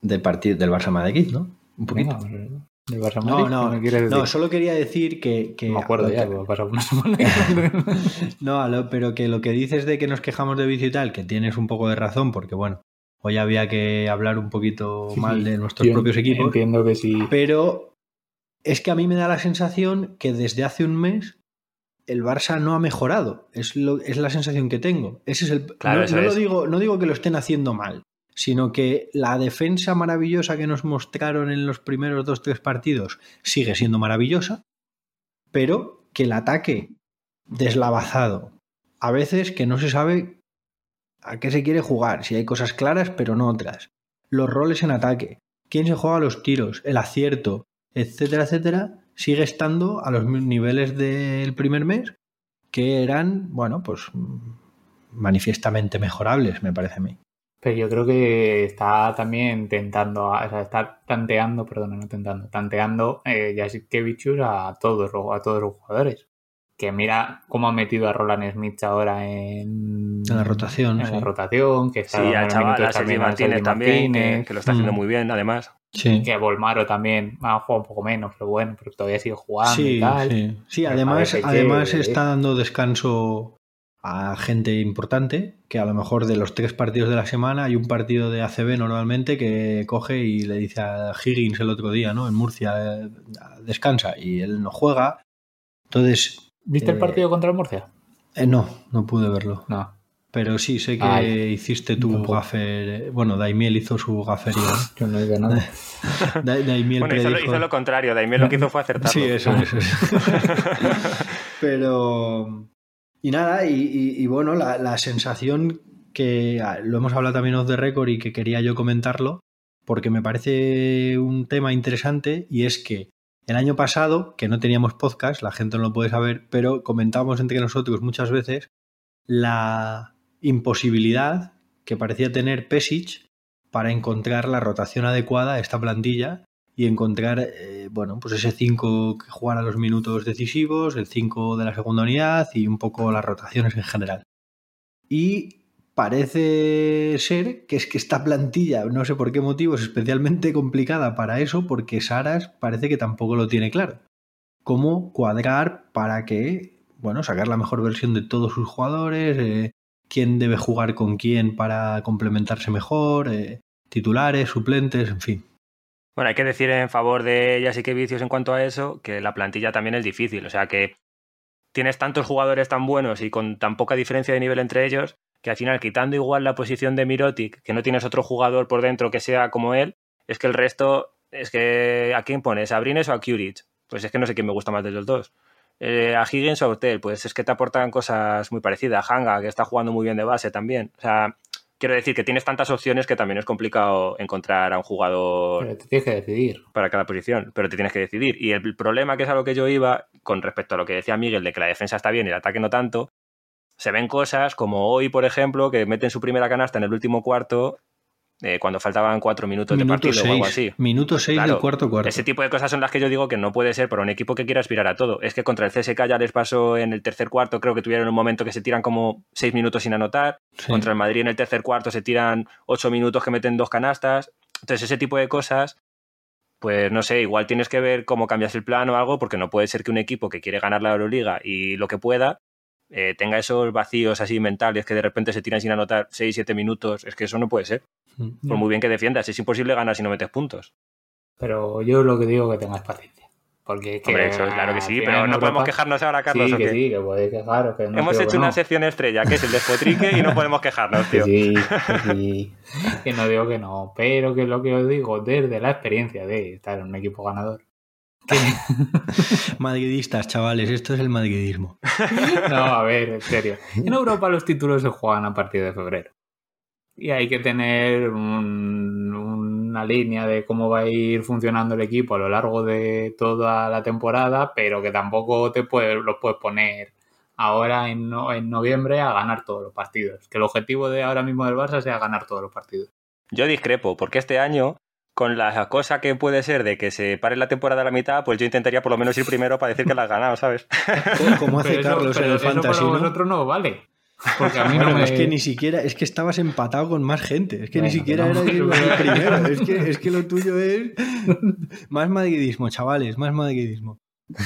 Del partido del Barça Madrid, ¿no? Un poquito. Venga, del Barça No, Madrid. no, ¿qué me quieres decir? no, solo quería decir que. que No me acuerdo ya, que- ha pasado una semana. <laughs> No, lo- pero que lo que dices de que nos quejamos de vicio y tal, que tienes un poco de razón, porque bueno, hoy había que hablar un poquito mal de nuestros Yo propios equipos, Entiendo que sí. pero es que a mí me da la sensación que desde hace un mes el Barça no ha mejorado. Es, lo, es la sensación que tengo. Ese es el, Claro, no, no lo digo, no digo que lo estén haciendo mal, sino que la defensa maravillosa que nos mostraron en los primeros dos tres partidos sigue siendo maravillosa, pero que el ataque deslavazado, a veces que no se sabe a qué se quiere jugar, si hay cosas claras pero no otras, los roles en ataque, quién se juega los tiros, el acierto, etcétera, etcétera, sigue estando a los niveles del primer mes que eran, bueno, pues mm, manifiestamente mejorables, me parece a mí. Pero yo creo que está también tentando, a- o sea, está tanteando, perdona, no tentando, tanteando eh, Jasikevichus a todos, los- a todos los jugadores. Que mira cómo ha metido a Roland Smith ahora en, En la rotación, en sí. la rotación, que está Sí, al chaval, a a Martínez también, que lo está haciendo Mm. muy bien, además. Sí, que Volmaro también ha jugado un poco menos, pero bueno, pero todavía sigue jugando sí, y tal. sí. Además, además está dando descanso a gente importante, que a lo mejor de los tres partidos de la semana hay un partido de ACB normalmente que coge y le dice a Higgins el otro día, ¿no? En Murcia, eh, descansa y él no juega. Entonces, ¿Viste el Eh, partido contra el Murcia? eh, no, no pude verlo. No. Pero sí, sé que Ay, hiciste tu gaffer. eh, Bueno, Daimiel hizo su gafería. <laughs> Yo no digo nada. ¿no? <laughs> Da- Daimiel Bueno, hizo, lo- predijo- hizo lo contrario, Daimiel lo que hizo fue acertarlo. Sí, eso, eso. es. <laughs> Pero, Y nada, y, bueno, la, sensación que ah, lo hemos hablado también off the record y que quería yo comentarlo, porque me parece un tema interesante y es que el año pasado, que no teníamos podcast, la gente no lo puede saber, pero comentábamos entre nosotros muchas veces la imposibilidad que parecía tener Pesic para encontrar la rotación adecuada a esta plantilla y encontrar, eh, bueno, pues ese 5 que jugara los minutos decisivos, el 5 de la segunda unidad y un poco las rotaciones en general. Y parece ser que es que esta plantilla, no sé por qué motivo, es especialmente complicada para eso, porque Saras parece que tampoco lo tiene claro. Cómo cuadrar para que, bueno, sacar la mejor versión de todos sus jugadores, eh, quién debe jugar con quién para complementarse mejor, eh, titulares, suplentes, en fin. Bueno, hay que decir en favor de ellas y que vicios en cuanto a eso, que la plantilla también es difícil. O sea que tienes tantos jugadores tan buenos y con tan poca diferencia de nivel entre ellos, que al final, quitando igual la posición de Mirotic, que no tienes otro jugador por dentro que sea como él, es que el resto, es que ¿a quién pones? ¿A Brines o a Curich? Pues es que no sé quién me gusta más de los dos. Eh, a Higgins o a Hotel, pues es que te aportan cosas muy parecidas. Hanga, que está jugando muy bien de base también. O sea, quiero decir que tienes tantas opciones que también es complicado encontrar a un jugador. Pero te tienes que decidir. Para cada posición, pero te tienes que decidir. Y el problema que es a lo que yo iba, con respecto a lo que decía Miguel, de que la defensa está bien y el ataque no tanto, se ven cosas como hoy, por ejemplo, que meten su primera canasta en el último cuarto eh, cuando faltaban cuatro minutos de partido o algo así. Minuto seis del cuarto cuarto. Ese tipo de cosas son las que yo digo que no puede ser para un equipo que quiera aspirar a todo. Es que contra el CSK ya les pasó en el tercer cuarto, creo que tuvieron un momento que se tiran como seis minutos sin anotar. Contra el Madrid en el tercer cuarto se tiran ocho minutos que meten dos canastas. Entonces ese tipo de cosas, pues no sé, igual tienes que ver cómo cambias el plan o algo, porque no puede ser que un equipo que quiere ganar la Euroliga y lo que pueda, eh, tenga esos vacíos así mentales que de repente se tiran sin anotar 6, 7 minutos, es que eso no puede ser. Mm. Por muy bien que defiendas, es imposible ganar si no metes puntos. Pero yo lo que digo es que tengas paciencia. Porque Hombre, eso, claro que sí, pero no podemos quejarnos ahora, Carlos. Sí, que sí, que podéis quejaros. Que no Hemos hecho una sección estrella, que es el despotrique, y no podemos quejarnos, <laughs> tío. Sí, sí. <laughs> que no digo que no, pero que lo que os digo desde la experiencia de estar en un equipo ganador <laughs> Madridistas, chavales, esto es el madridismo. <laughs> No, a ver, en serio. En Europa los títulos se juegan a partir de febrero. Y hay que tener una línea de cómo va a ir funcionando el equipo a lo largo de toda la temporada, pero que tampoco te los puedes poner ahora en, en noviembre a ganar todos los partidos. Que el objetivo de ahora mismo del Barça sea ganar todos los partidos. Yo discrepo, porque este año con la cosa que puede ser de que se pare la temporada a la mitad, pues yo intentaría por lo menos ir primero para decir que la has ganado, ¿sabes? <laughs> Como hace Carlos en el Fantasy. ¿no? vosotros no vale. Porque a mí no me... Es que ni siquiera, es que estabas empatado con más gente. Es que ni siquiera era el primero. Es que, es que lo tuyo es <laughs> más madridismo, chavales, más madridismo. <laughs>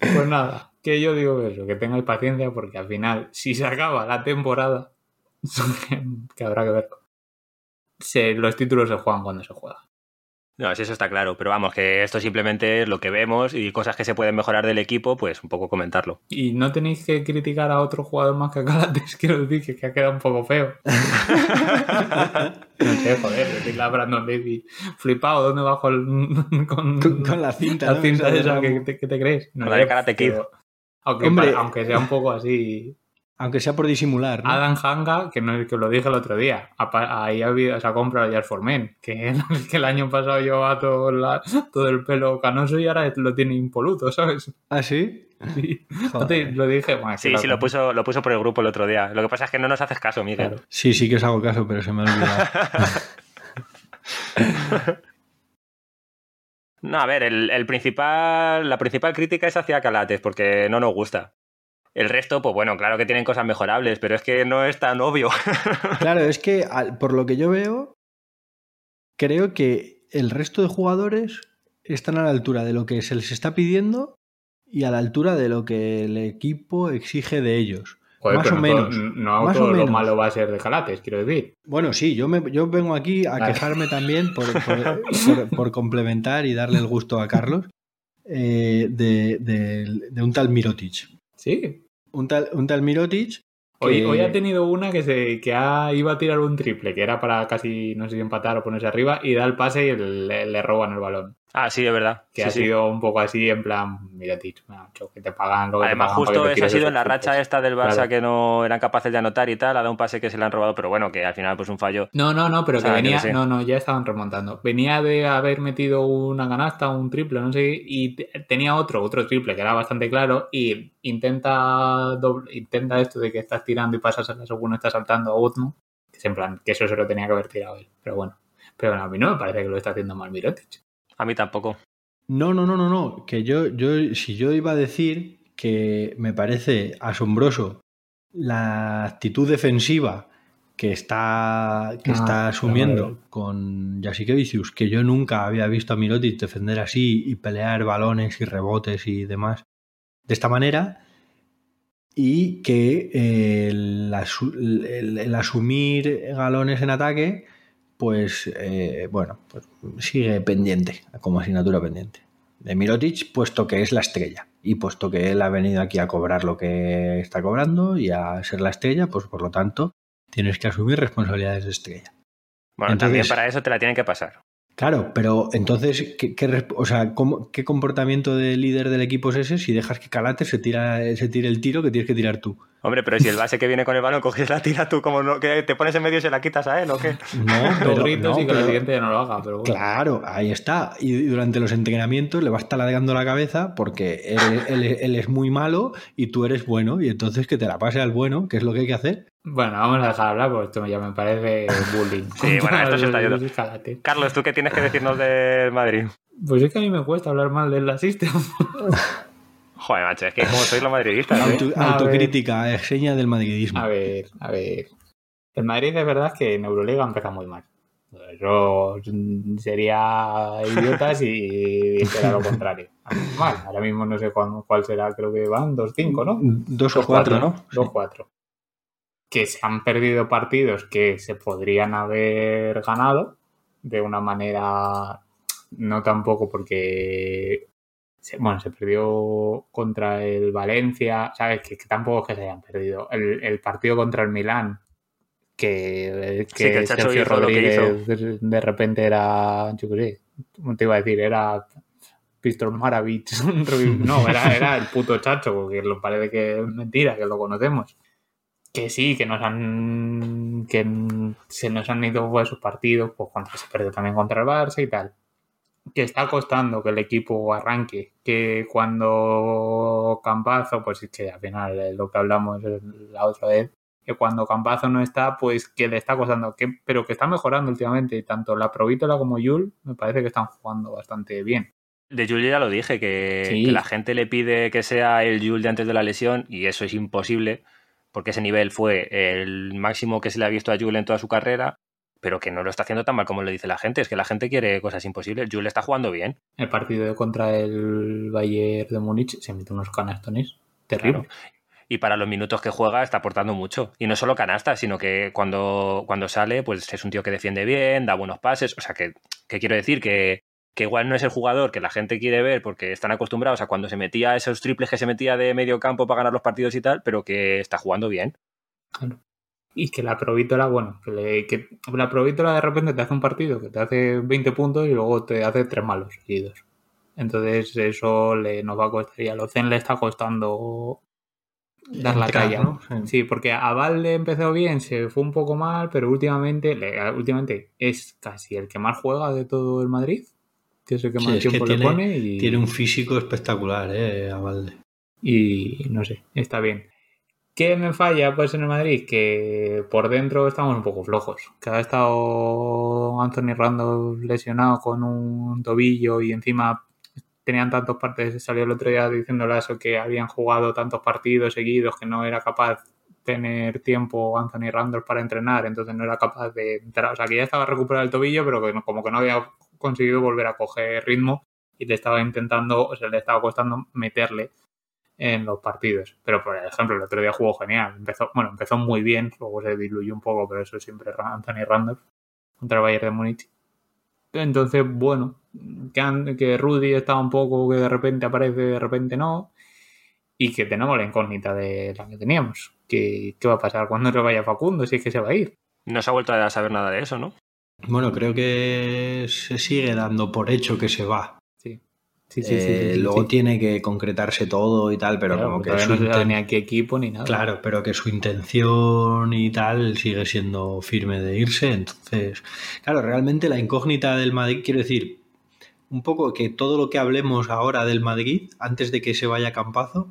Pues nada, que yo digo eso, que tengáis paciencia porque al final, si se acaba la temporada, que habrá que los títulos se juegan cuando se juega. No, eso está claro, pero vamos, que esto simplemente es lo que vemos y cosas que se pueden mejorar del equipo, pues un poco comentarlo. Y no tenéis que criticar a otro jugador más que a Calates, <laughs> que os dije que ha quedado un poco feo. <laughs> no sé, joder, decirle a Brandon Levy, flipado, ¿dónde bajo el, <laughs> con, con, la cinta? La cinta esa, ¿qué, te, crees? No, la de Karate Kid. Aunque, aunque sea un poco así aunque sea por disimular. Adam Hanga, que, no, que lo dije el otro día, ahí ha habido esa compra de for Men, que, que el año pasado llevaba todo, todo el pelo canoso y ahora lo tiene impoluto, ¿sabes? ¿Ah, sí? Sí, lo dije. sí, sí, lo puso, lo puso por el grupo el otro día. Lo que pasa es que no nos haces caso, Miguel. Sí, sí que os hago caso, pero se me ha olvidado. <laughs> no, a ver, el, principal, la principal crítica es hacia Calates, porque no nos gusta. El resto, pues bueno, claro que tienen cosas mejorables, pero es que no es tan obvio. <laughs> claro, es que por lo que yo veo, creo que el resto de jugadores están a la altura de lo que se les está pidiendo y a la altura de lo que el equipo exige de ellos. más o menos. no todo lo malo va a ser de Jalates, quiero decir. Bueno, sí, yo, me, yo vengo aquí a quejarme también <laughs> por, complementar y darle el gusto a Carlos eh, de, de, un tal Mirotic. Sí un tal, un tal Mirotic Hoy, hoy ha tenido una que se que ha- iba a tirar un triple, que era para casi, no sé si empatar o ponerse arriba, y da el pase y le, le roban el balón. Ah, sí, es verdad. Que Sí, ha sí. sido un poco así, en plan, mira, tío, que te pagan lo que te Además, pagan para justo te eso ha sido en la racha esta del Barça Claro. que no eran capaces de anotar y tal. Ha dado un pase que se le han robado, pero bueno, que al final pues un fallo. No, no, no, pero O sea, que venía, no, no, ya estaban remontando. Venía de haber metido una canasta, un triple, no sé, y te- tenía otro, otro triple que era bastante claro y intenta doble- intenta esto de que estás tirando y pasas a la segunda, estás saltando a Uzno, que es en plan, que eso se lo tenía que haber tirado él, pero bueno. Pero bueno, a mí no me parece que lo está haciendo mal Mirotic. A mí tampoco. No, no, no, no, no. Que yo, yo, si yo iba a decir que me parece asombroso la actitud defensiva que está, que Ah, está claro. asumiendo con Jasikevicius, que yo nunca había visto a Mirotic defender así y pelear balones y rebotes y demás de esta manera, y que eh, el- el asumir galones en ataque, pues eh, bueno, pues sigue pendiente, como asignatura pendiente. De Mirotic, puesto que es la estrella. Y puesto que él ha venido aquí a cobrar lo que está cobrando y a ser la estrella, pues por lo tanto tienes que asumir responsabilidades de estrella. Bueno, Entonces- también para eso te la tienen que pasar. Claro, pero entonces, ¿qué, o sea, ¿cómo- ¿qué comportamiento de líder del equipo es ese si dejas que Calate se, tira, se tire el tiro que tienes que tirar tú? Hombre, pero si el base que viene con el balón coges la tira tú, como no, que te pones en medio y se la quitas a él o qué? No, Dos pero, no, y que el siguiente ya no lo haga, pero bueno. Claro, ahí está. Y durante los entrenamientos le vas taladegando la cabeza porque él, él- él es muy malo y tú eres bueno. Y entonces que te la pase al bueno, que es lo que hay que hacer. Bueno, vamos a dejar hablar porque esto ya me parece bullying. Sí, bueno, esto se está yendo. Carlos, ¿tú qué tienes que decirnos del Madrid? Pues es que a mí me cuesta hablar mal del Assistant. <laughs> Joder, macho, es que como sois los madridistas, ¿eh? Auto- ver. autocrítica, es seña del madridismo. A ver, a ver. El Madrid es verdad que en Euroliga empieza muy mal. Yo sería idiota si dijera lo contrario. Mal, ahora mismo no sé cuál, cuál será, creo que van 2-5, ¿no? Dos o cuatro, ¿no? 2-4. Que se han perdido partidos que se podrían haber ganado de una manera no tampoco porque se- bueno, se perdió contra el Valencia, ¿sabes? Que, que tampoco es que se hayan perdido. El, el partido contra el Milán, que, Sí, que Sergio hizo lo que Rodríguez de, de repente era, yo qué sé, ¿cómo te iba a decir? Era Pistol Maravich. <laughs> no, era, era el puto Chacho, porque lo parece que es mentira, que lo conocemos. Que sí, que nos han. que se nos han ido esos partidos, pues cuando se perdió también contra el Barça y tal. Que está costando que el equipo arranque. Que cuando Campazo, pues es que al final es lo que hablamos la otra vez, que cuando Campazo no está, pues que le está costando, que, pero que está mejorando últimamente. Tanto la Provítola como Yul me parece que están jugando bastante bien. De Jules ya lo dije, que, Sí. que la gente le pide que sea el Jules de antes de la lesión y eso es imposible porque ese nivel fue el máximo que se le ha visto a Jules en toda su carrera, pero que no lo está haciendo tan mal como lo dice la gente. Es que la gente quiere cosas imposibles. Jules está jugando bien. El partido contra el Bayern de Múnich se mete unos canastones terribles. Y para los minutos que juega está aportando mucho. Y no solo canasta, sino que cuando, cuando sale, pues es un tío que defiende bien, da buenos pases. O sea, que, que quiero decir que, que igual no es el jugador que la gente quiere ver porque están acostumbrados a cuando se metía esos triples que se metía de medio campo para ganar los partidos y tal, pero que está jugando bien. Y que la Provítola, bueno, que, le- que la Provítola de repente te hace un partido que te hace 20 puntos y luego te hace tres malos seguidos. Entonces eso le nos va a costar. Y a Locen le está costando dar la talla. ¿no? Sí. Sí, porque a Valde empezó bien, se fue un poco mal, pero últimamente, le- últimamente es casi el que más juega de todo el Madrid, que es el que Sí, más es que tiempo tiene- le pone y, Tiene un físico espectacular, eh, a Valde. y no sé, está bien. ¿Qué me falla pues en el Madrid? Que por dentro estamos un poco flojos. Que ha estado Anthony Randall lesionado con un tobillo y encima tenían tantos partidos. Salió el otro día diciéndole eso que habían jugado tantos partidos seguidos que no era capaz tener tiempo Anthony Randall para entrenar, entonces no era capaz de entrar. O sea, que ya estaba recuperado el tobillo, pero que como que no había conseguido volver a coger ritmo y le estaba intentando, o sea, le estaba costando meterle en los partidos. Pero, por ejemplo, el otro día jugó genial. Empezó, bueno, empezó muy bien, luego se diluyó un poco, pero eso siempre Anthony Randolph contra el Bayern de Múnich. Entonces, bueno, que Rudy está un poco que de repente aparece, de repente no. y que tenemos la incógnita de la que teníamos. ¿Qué, qué va a pasar cuando se vaya Facundo si es que se va a ir? No se ha vuelto a saber nada de eso, ¿no? Bueno, creo que se sigue dando por hecho que se va. Sí. Sí, sí, sí, Eh, sí, luego sí. tiene que concretarse todo y tal, pero Claro, como que su no se sabe inten- ni a qué equipo ni nada. Claro, pero que su intención y tal sigue siendo firme de irse. Entonces, claro, realmente la incógnita del Madrid, quiero decir, un poco que todo lo que hablemos ahora del Madrid, antes de que se vaya Campazo,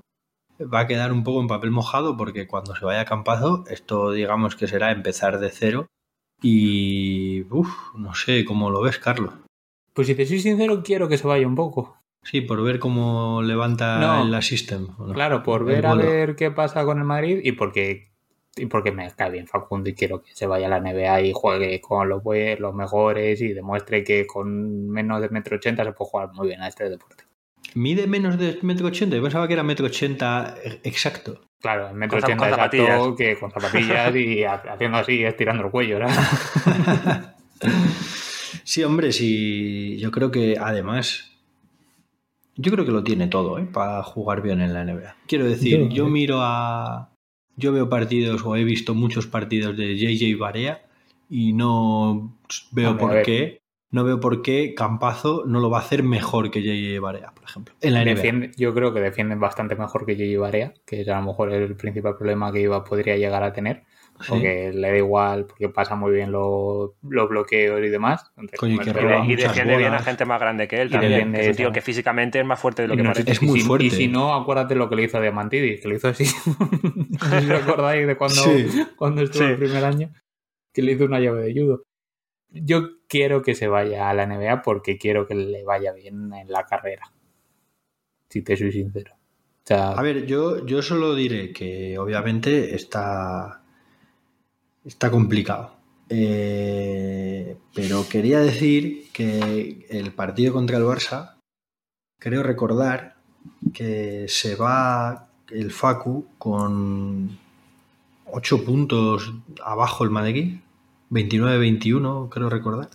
va a quedar un poco en papel mojado, porque cuando se vaya Campazo, esto digamos que será empezar de cero. Y, uff, no sé cómo lo ves, Carlos. Pues si te soy sincero, quiero que se vaya un poco. Sí, por ver cómo levanta No. el System. Claro, por ver a ver qué pasa con el Madrid y porque, y porque me cae bien Facundo y quiero que se vaya a la NBA y juegue con los, los mejores y demuestre que con menos de metro ochenta se puede jugar muy bien a este deporte. Mide menos de metro ochenta. Yo pensaba que era metro ochenta exacto. Claro, el metro ochenta exacto que con zapatillas y ha- haciendo así, estirando el cuello. ¿verdad? <laughs> Sí, hombre, sí. Yo creo que además. Yo creo que lo tiene todo, ¿eh? Para jugar bien en la NBA. Quiero decir, Yo, yo eh. miro a. Yo veo partidos o he visto muchos partidos de JJ Barea y no veo a por ver. qué. No veo por qué Campazo no lo va a hacer mejor que JJ Barea, por ejemplo. En la NBA. Defiende- yo creo que defienden bastante mejor que Gigi Barea, que es a lo mejor el principal problema que iba podría llegar a tener. Sí. Porque le da igual, porque pasa muy bien los, bloqueos y demás. Entonces, Coño, como que roba de- y defiende bien a gente más grande que él Y también. defiende Es un tío que físicamente es más fuerte de lo Y que no- parece. Es muy y si, fuerte. Y si no, acuérdate lo que le hizo a Diamantidis, que lo hizo así. no <laughs> si os acordáis de cuando, Sí. cuando estuvo Sí. el primer año, que le hizo una llave de judo. Yo quiero que se vaya a la NBA porque quiero que le vaya bien en la carrera. Si te soy sincero. O sea, A ver, yo, yo solo diré que obviamente está, está complicado. Eh, pero quería decir que el partido contra el Barça, creo recordar que se va el Facu con 8 puntos abajo el Madrid, 29-21, creo recordar.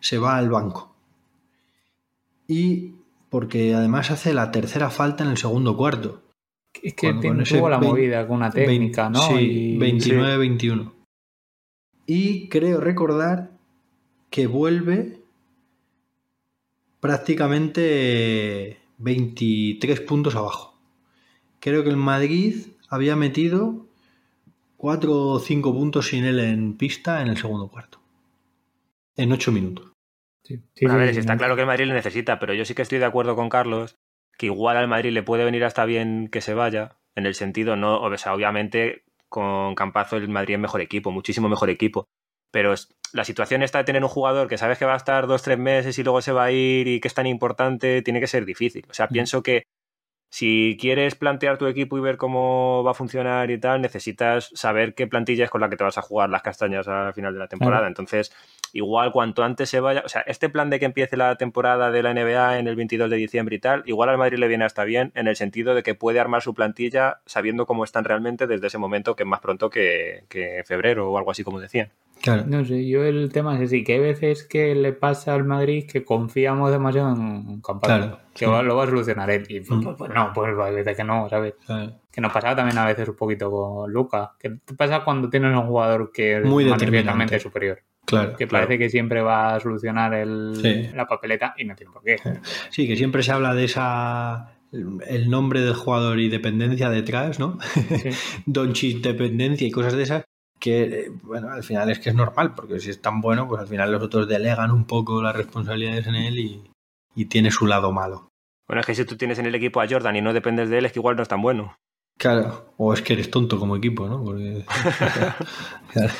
Se va al banco. Y porque además hace la tercera falta en el segundo cuarto. es que tuvo la movida con una técnica, ¿no? Sí, Y- 29-21. Y creo recordar que vuelve prácticamente 23 puntos abajo. Creo que el Madrid había metido 4 o 5 puntos sin él en pista en el segundo cuarto. En 8 minutos. Sí, sí, a ver, sí, si está claro que el Madrid le necesita, pero yo sí que estoy de acuerdo con Carlos que igual al Madrid le puede venir hasta bien que se vaya, en el sentido, no, o sea, obviamente con Campazo el Madrid es mejor equipo, muchísimo mejor equipo, pero la situación está de tener un jugador que sabes que va a estar dos, tres meses y luego se va a ir y que es tan importante, tiene que ser difícil. O sea, pienso que si quieres plantear tu equipo y ver cómo va a funcionar y tal, necesitas saber qué plantilla es con la que te vas a jugar las castañas al final de la temporada. Entonces, igual cuanto antes se vaya, o sea, este plan de que empiece la temporada de la NBA en el 22 de diciembre y tal, igual al Madrid le viene hasta bien en el sentido de que puede armar su plantilla sabiendo cómo están realmente desde ese momento, que es más pronto que, que febrero o algo así como decían. Claro. No sé, yo el tema es así, que hay veces que le pasa al Madrid que confiamos demasiado en Campazo, Claro, que sí. va- lo va a solucionar él. Y pues, Mm. pues, pues no, pues hay veces que no, ¿sabes? claro. Que nos pasaba también a veces un poquito con Luca. Que te pasa cuando tienes un jugador que es Muy determinante. superior. Claro. Que Claro. parece que siempre va a solucionar el- Sí. la papeleta y no tiene por qué. Sí, que siempre se habla de esa el nombre del jugador y dependencia detrás, ¿no? Sí. <laughs> Doncic dependencia y cosas de esas que bueno, al final es que es normal, porque si es tan bueno, pues al final los otros delegan un poco las responsabilidades en él y, y tiene su lado malo. Bueno, es que si tú tienes en el equipo a Jordan y no dependes de él, es que igual no es tan bueno. Claro, o es que eres tonto como equipo, ¿no? Porque, <laughs> <laughs> claro.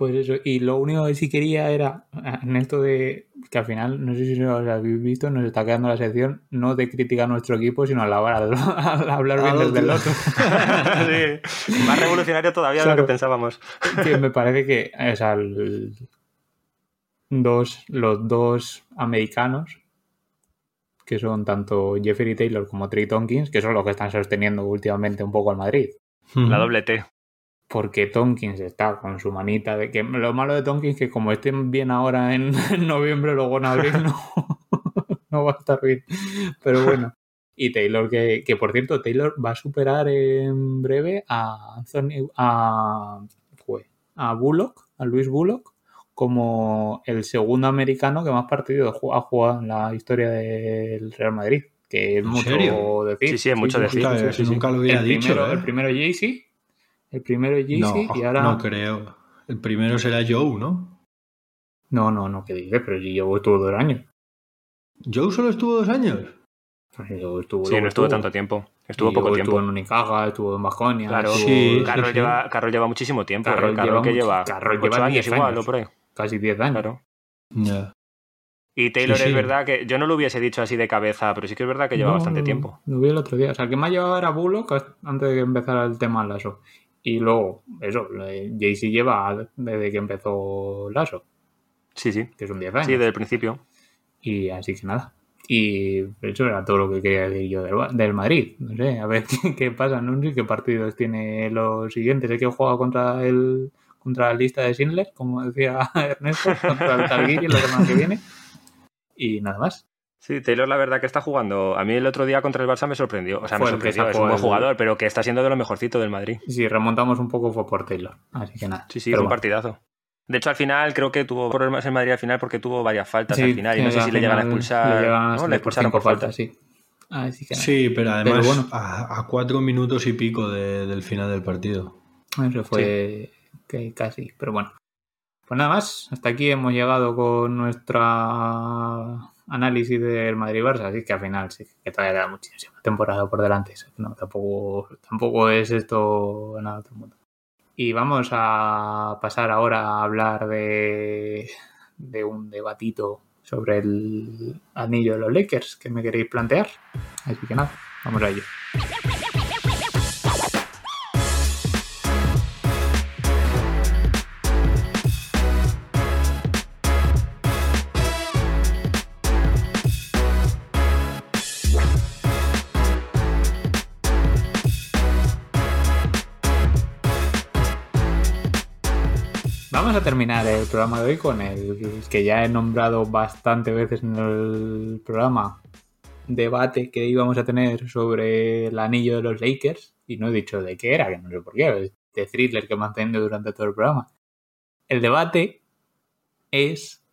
Pues eso, y lo único que sí quería era, en esto de que al final, no sé si lo habéis visto, nos está quedando la sección no de criticar a nuestro equipo, sino alabar al, <laughs> al hablar bien del del otro. <laughs> sí. Más revolucionario todavía de lo que pensábamos. que me parece que o sea, el- dos, los dos americanos, que son tanto Jeffrey Taylor como Trey Tompkins, que son los que están sosteniendo últimamente un poco al Madrid. La doble T. Porque Tompkins está con su manita de que lo malo de Tompkins es que como estén bien ahora en, en <laughs> noviembre, luego en abril no, <laughs> no va a estar bien. Pero bueno. Y Taylor, que, que por cierto, Taylor va a superar en breve a Anthony, a, fue, a Bullock, a Luis Bullock, como el segundo americano que más partidos ha jugado en la historia del Real Madrid. Que es ¿En mucho serio? decir. Sí, sí, es mucho decir. Nunca, sí, sí, sí. nunca lo hubiera el, dicho. primero, ¿eh? el primero Jay-Z, el primero no, Jay-Z y ahora... no creo. El primero será Joe, ¿no? No, no, no, que dices, pero si yo estuvo dos años. ¿Joe solo estuvo dos años? Yo estuvo, Sí, no estuvo tanto tiempo. Estuvo Y poco tiempo. Estuvo en Unicaja, estuvo en Bajonia. Claro, Sí, Carroll, sí. lleva, Carroll lleva muchísimo tiempo. Carroll ¿eh? Carroll, lleva que lleva Carroll lleva años 10 igual, años. o por ahí. Casi 10 años. Claro. Ya. Y Taylor Sí, sí. es verdad que yo no lo hubiese dicho así de cabeza, pero sí que es verdad que lleva No, bastante tiempo. Lo vi el otro día. O sea, el que me ha llevado era Bullock antes de que empezara el tema Lasso. Y luego, eso, Jay-Z lleva desde que empezó Lasso, Sí, sí. que son 10 años. Sí, desde el principio. Y así que nada. Y eso era todo lo que quería decir yo del, del Madrid. No sé, a ver <laughs> qué, qué pasa. No sé qué partidos tiene los siguientes. Sé que juega contra el contra la lista de Schindler, como decía <laughs> Ernesto, contra el Talguiri la semana que viene. Y nada más. Sí, Taylor la verdad que está jugando. A mí el otro día contra el Barça me sorprendió. O sea, me Fue sorprendió. Es un buen el- jugador, pero que está siendo de lo mejorcito del Madrid. Si remontamos un poco fue por Taylor. Así que nada. Sí, sí, Pero fue un bueno. partidazo. De hecho, al final creo que tuvo problemas el Madrid al final porque tuvo varias faltas Sí, al final y no sí, sé si le llegan a expulsar. Le llegan a ¿no? Le por expulsaron cinco por falta. faltas, sí. Así que nada. Sí, pero además Pero bueno. a, a cuatro minutos y pico de- del final del partido. Eso fue que casi, pero bueno. Pues nada más, hasta aquí hemos llegado con nuestra análisis del Madrid-Barça, así que al final sí que todavía queda muchísima temporada por delante. No, tampoco, tampoco es esto nada otro mundo. Y vamos a pasar ahora a hablar de, de un debatito sobre el anillo de los Lakers que me queréis plantear. Así que nada, vamos a ello. A terminar el programa de hoy con el que ya he nombrado bastante veces en el programa debate que íbamos a tener sobre el anillo de los Lakers y no he dicho de qué era, que no sé por qué, de thriller que he mantenido durante todo el programa. El debate es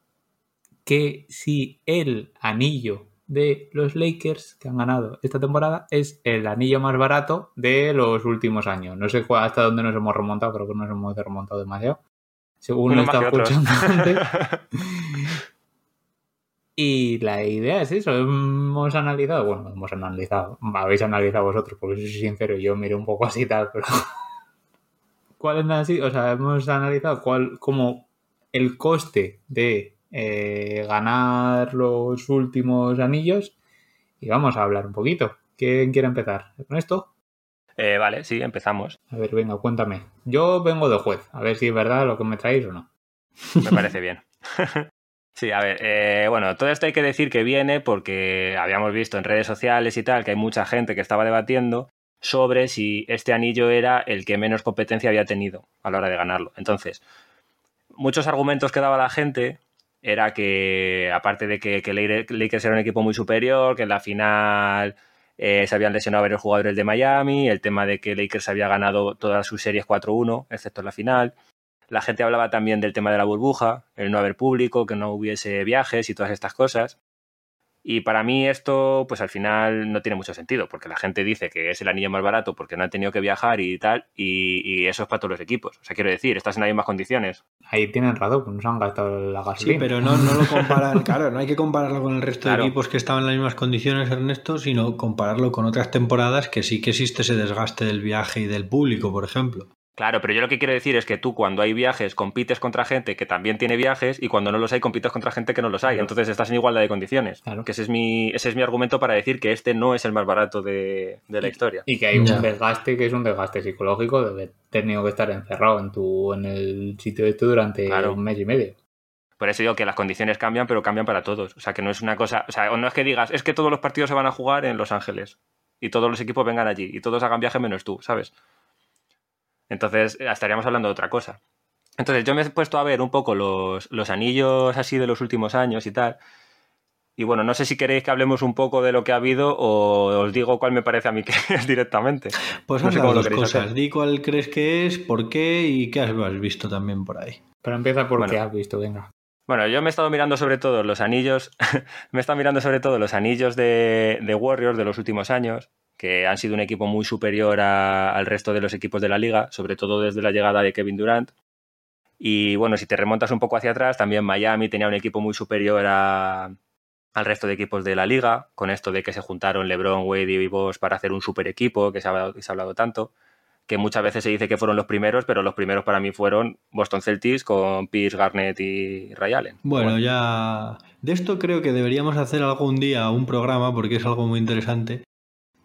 que si el anillo de los Lakers que han ganado esta temporada es el anillo más barato de los últimos años. No sé hasta dónde nos hemos remontado, creo que nos hemos remontado demasiado. Según Uno que otros. escuchando <laughs> antes. Y la idea es eso, hemos analizado, bueno, hemos analizado, habéis analizado vosotros, porque soy sincero, yo miré un poco así tal, pero <laughs> ¿cuál es así? O sea, hemos analizado cuál, como el coste de eh, ganar los últimos anillos y vamos a hablar un poquito. ¿Quién quiere empezar? ¿Con esto? Eh, vale, sí, empezamos. A ver, venga, cuéntame. Yo vengo de juez, a ver si es verdad lo que me traéis o no. Me parece bien. <laughs> Sí, a ver, eh, bueno, todo esto hay que decir que viene porque habíamos visto en redes sociales y tal que hay mucha gente que estaba debatiendo sobre si este anillo era el que menos competencia había tenido a la hora de ganarlo. Entonces, muchos argumentos que daba la gente era que, aparte de que, que Lakers era un equipo muy superior, que en la final eh, se habían lesionado varios jugadores de Miami, el tema de que Lakers había ganado todas sus series 4-1, excepto la final. La gente hablaba también del tema de la burbuja, el no haber público, que no hubiese viajes y todas estas cosas. Y para mí esto, pues al final no tiene mucho sentido, porque la gente dice que es el anillo más barato porque no han tenido que viajar y tal, y, y eso es para todos los equipos. O sea, quiero decir, estás en las mismas condiciones. Ahí tienen razón, pues nos han gastado la gasolina. Sí, pero no, no lo comparan, claro, no hay que compararlo con el resto Claro. de equipos que estaban en las mismas condiciones, Ernesto, sino compararlo con otras temporadas que sí que existe ese desgaste del viaje y del público, por ejemplo. Claro, pero yo lo que quiero decir es que tú cuando hay viajes compites contra gente que también tiene viajes y cuando no los hay compites contra gente que no los hay. Claro. Entonces estás en igualdad de condiciones. Claro. Que ese es, mi, ese es mi argumento para decir que este no es el más barato de, de la historia. Y que hay Ya. un desgaste que es un desgaste psicológico de haber tenido que estar encerrado en tu en el sitio este durante Claro. un mes y medio. Por eso digo que las condiciones cambian, pero cambian para todos. O sea, que no es una cosa. O sea, no es que digas, es que todos los partidos se van a jugar en Los Ángeles y todos los equipos vengan allí y todos hagan viaje menos tú, ¿sabes? Entonces eh, estaríamos hablando de otra cosa. Entonces yo me he puesto a ver un poco los, los anillos así de los últimos años y tal. Y bueno, no sé si queréis que hablemos un poco de lo que ha habido o os digo cuál me parece a mí que <laughs> es directamente. Pues no sé cómo dos cosas. Di cuál crees que es, por qué y qué has visto también por ahí. Pero empieza por qué has visto, venga. Bueno, yo me he estado mirando sobre todo los anillos, <laughs> me he estado mirando sobre todo los anillos de, Warriors de los últimos años, que han sido un equipo muy superior al resto de los equipos de la liga, sobre todo desde la llegada de Kevin Durant. Y bueno, si te remontas un poco hacia atrás, también Miami tenía un equipo muy superior al resto de equipos de la liga, con esto de que se juntaron LeBron, Wade y Boss para hacer un super equipo, que se ha que se ha hablado tanto que muchas veces se dice que fueron los primeros, pero los primeros para mí fueron Boston Celtics con Pierce, Garnett y Ray Allen. Bueno, ya de esto creo que deberíamos hacer algún día un programa porque es algo muy interesante.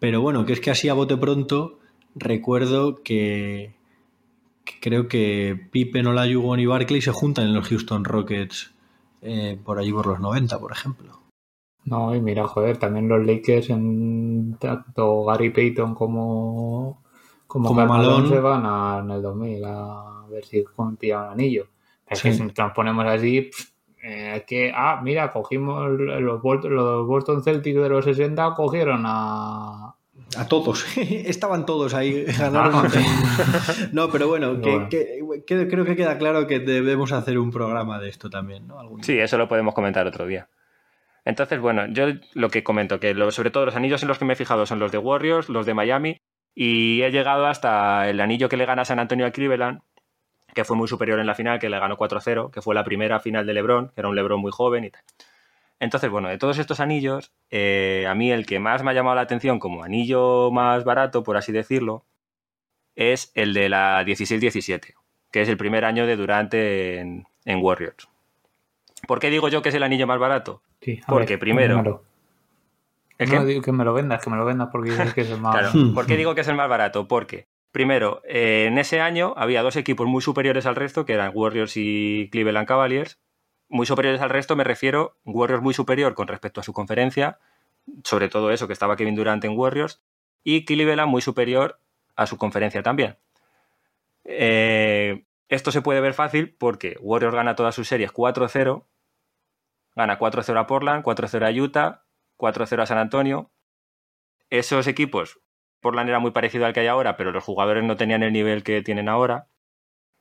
Pero bueno, que es que así a bote pronto recuerdo que, creo que Pippen, Olajuwon y Barkley se juntan en los Houston Rockets eh, por allí por los 90, por ejemplo. No, y mira, joder, también los Lakers en tanto Gary Payton como como, como Malón se van a, en el 2000 a ver si contigo un anillo. Es que si nos ponemos así, eh, que, ah, mira, cogimos los, los Boston Celtics de los 60, cogieron a, a todos, <laughs> estaban todos ahí, <laughs> ganaron. <laughs> no, pero bueno, creo que queda claro que debemos hacer un programa de esto también, ¿no? sí, eso lo podemos comentar otro día. Entonces, bueno, yo lo que comento, que sobre todo los anillos en los que me he fijado son los de Warriors, los de Miami y he llegado hasta el anillo que le gana San Antonio a Cleveland, que fue muy superior en la final, que le ganó 4-0, que fue la primera final de LeBron, que era un LeBron muy joven y tal. Entonces, bueno, de todos estos anillos, eh, a mí el que más me ha llamado la atención como anillo más barato, por así decirlo, es el de la 16-17, que es el primer año de Durante en, Warriors. ¿Por qué digo yo que es el anillo más barato? Porque primero, no digo que me lo vendas, que me lo vendas porque es el más claro. ¿Por qué digo que es el más barato? Porque, primero, eh, en ese año había dos equipos muy superiores al resto, que eran Warriors y Cleveland Cavaliers. Muy superiores al resto me refiero, Warriors muy superior con respecto a su conferencia, sobre todo eso, que estaba Kevin Durant en Warriors, y Cleveland muy superior a su conferencia también. Eh, esto se puede ver fácil porque Warriors gana todas sus series 4-0, gana 4-0 a Portland, 4-0 a Utah, 4-0 a San Antonio. Esos equipos, Portland era muy parecido al que hay ahora, pero los jugadores no tenían el nivel que tienen ahora.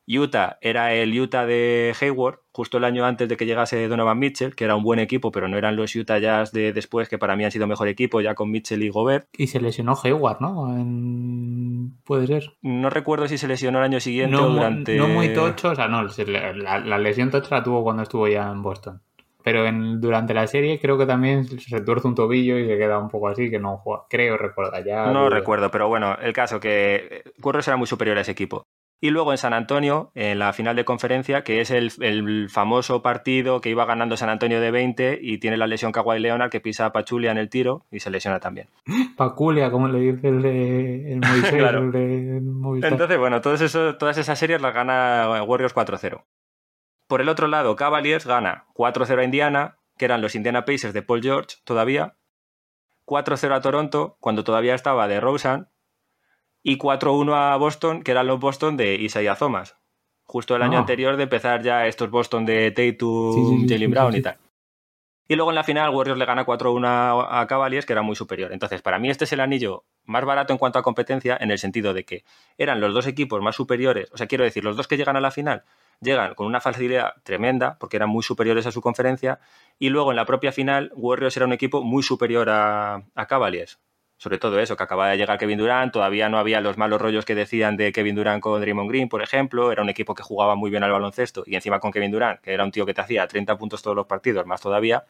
Utah era el Utah de Hayward, justo el año antes de que llegase Donovan Mitchell, que era un buen equipo, pero no eran los Utah Jazz de después, que para mí han sido mejor equipo, ya con Mitchell y Gobert. Y se lesionó Hayward, ¿no? Puede ser. No recuerdo si se lesionó el año siguiente o durante. No muy tocho, o sea, no, la, la lesión tocha la tuvo cuando estuvo ya en Boston. Pero en, durante la serie creo que también se tuerce un tobillo y se queda un poco así, que no juega. Creo, recuerda ya. No recuerdo, pero bueno, el caso que Curros era muy superior a ese equipo. Y luego en San Antonio, en la final de conferencia, que es el, famoso partido que iba ganando San Antonio de 20 y tiene la lesión Kawhi Leonard que pisa a Pachulia en el tiro y se lesiona también. <gasps> Paculia, como le dice el, de, el Moisés, <laughs> el de Entonces, bueno, todas esas series las gana Warriors 4-0. Por el otro lado, Cavaliers gana 4-0 a Indiana, que eran los Indiana Pacers de Paul George todavía, 4-0 a Toronto, cuando todavía estaba de Rosen, y 4-1 a Boston, que eran los Boston de Isaiah Thomas. Justo el año ah. anterior de empezar ya estos Boston de Tatum, Jalen Brown y tal. Y luego en la final Warriors le gana 4-1 a Cavaliers, que era muy superior. Entonces, para mí este es el anillo más barato en cuanto a competencia, en el sentido de que eran los dos equipos más superiores, o sea, quiero decir, los dos que llegan a la final llegan con una facilidad tremenda, porque eran muy superiores a su conferencia, y luego en la propia final, Warriors era un equipo muy superior a, Cavaliers. Sobre todo eso, que acababa de llegar Kevin Durant, todavía no había los malos rollos que decían de Kevin Durant con Draymond Green, por ejemplo, era un equipo que jugaba muy bien al baloncesto, y encima con Kevin Durant, que era un tío que te hacía 30 puntos todos los partidos, más todavía,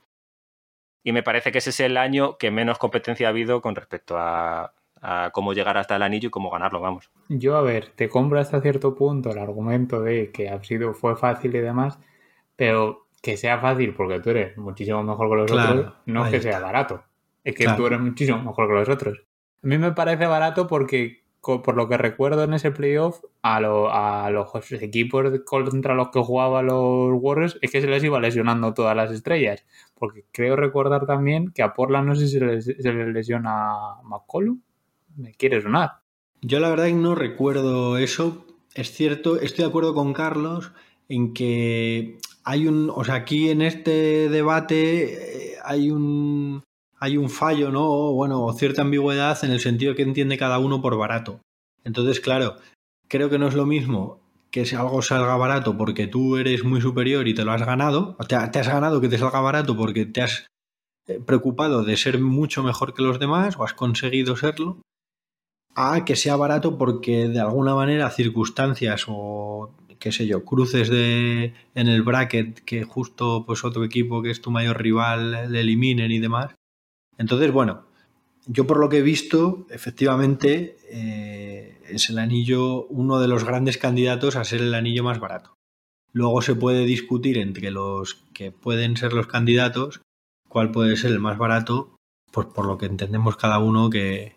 y me parece que ese es el año que menos competencia ha habido con respecto a, a cómo llegar hasta el anillo y cómo ganarlo, vamos. Yo, a ver, te compro hasta cierto punto el argumento de que ha sido, fue fácil y demás, pero que sea fácil porque tú eres muchísimo mejor que los otros, no es que sea barato, es que tú eres muchísimo mejor que los otros. A mí me parece barato porque, por lo que recuerdo en ese playoff, a, a los equipos contra los que jugaban los Warriors es que se les iba lesionando todas las estrellas. Porque creo recordar también que a Portland no sé si se les, se les lesiona McCollum me quiere sonar. Yo la verdad no recuerdo eso. Es cierto, estoy de acuerdo con Carlos en que hay un, o sea, aquí en este debate eh, hay un hay un fallo, ¿no? O, bueno, o cierta ambigüedad en el sentido que entiende cada uno por barato. Entonces, claro, creo que no es lo mismo que si algo salga barato porque tú eres muy superior y te lo has ganado, o te, has ganado que te salga barato porque te has eh, preocupado de ser mucho mejor que los demás o has conseguido serlo, a que sea barato porque de alguna manera circunstancias o qué sé yo, cruces de en el bracket que justo pues otro equipo que es tu mayor rival le eliminen y demás. Entonces, bueno, yo por lo que he visto, efectivamente eh, es el anillo uno de los grandes candidatos a ser el anillo más barato. Luego se puede discutir entre los que pueden ser los candidatos cuál puede ser el más barato, pues por lo que entendemos cada uno que,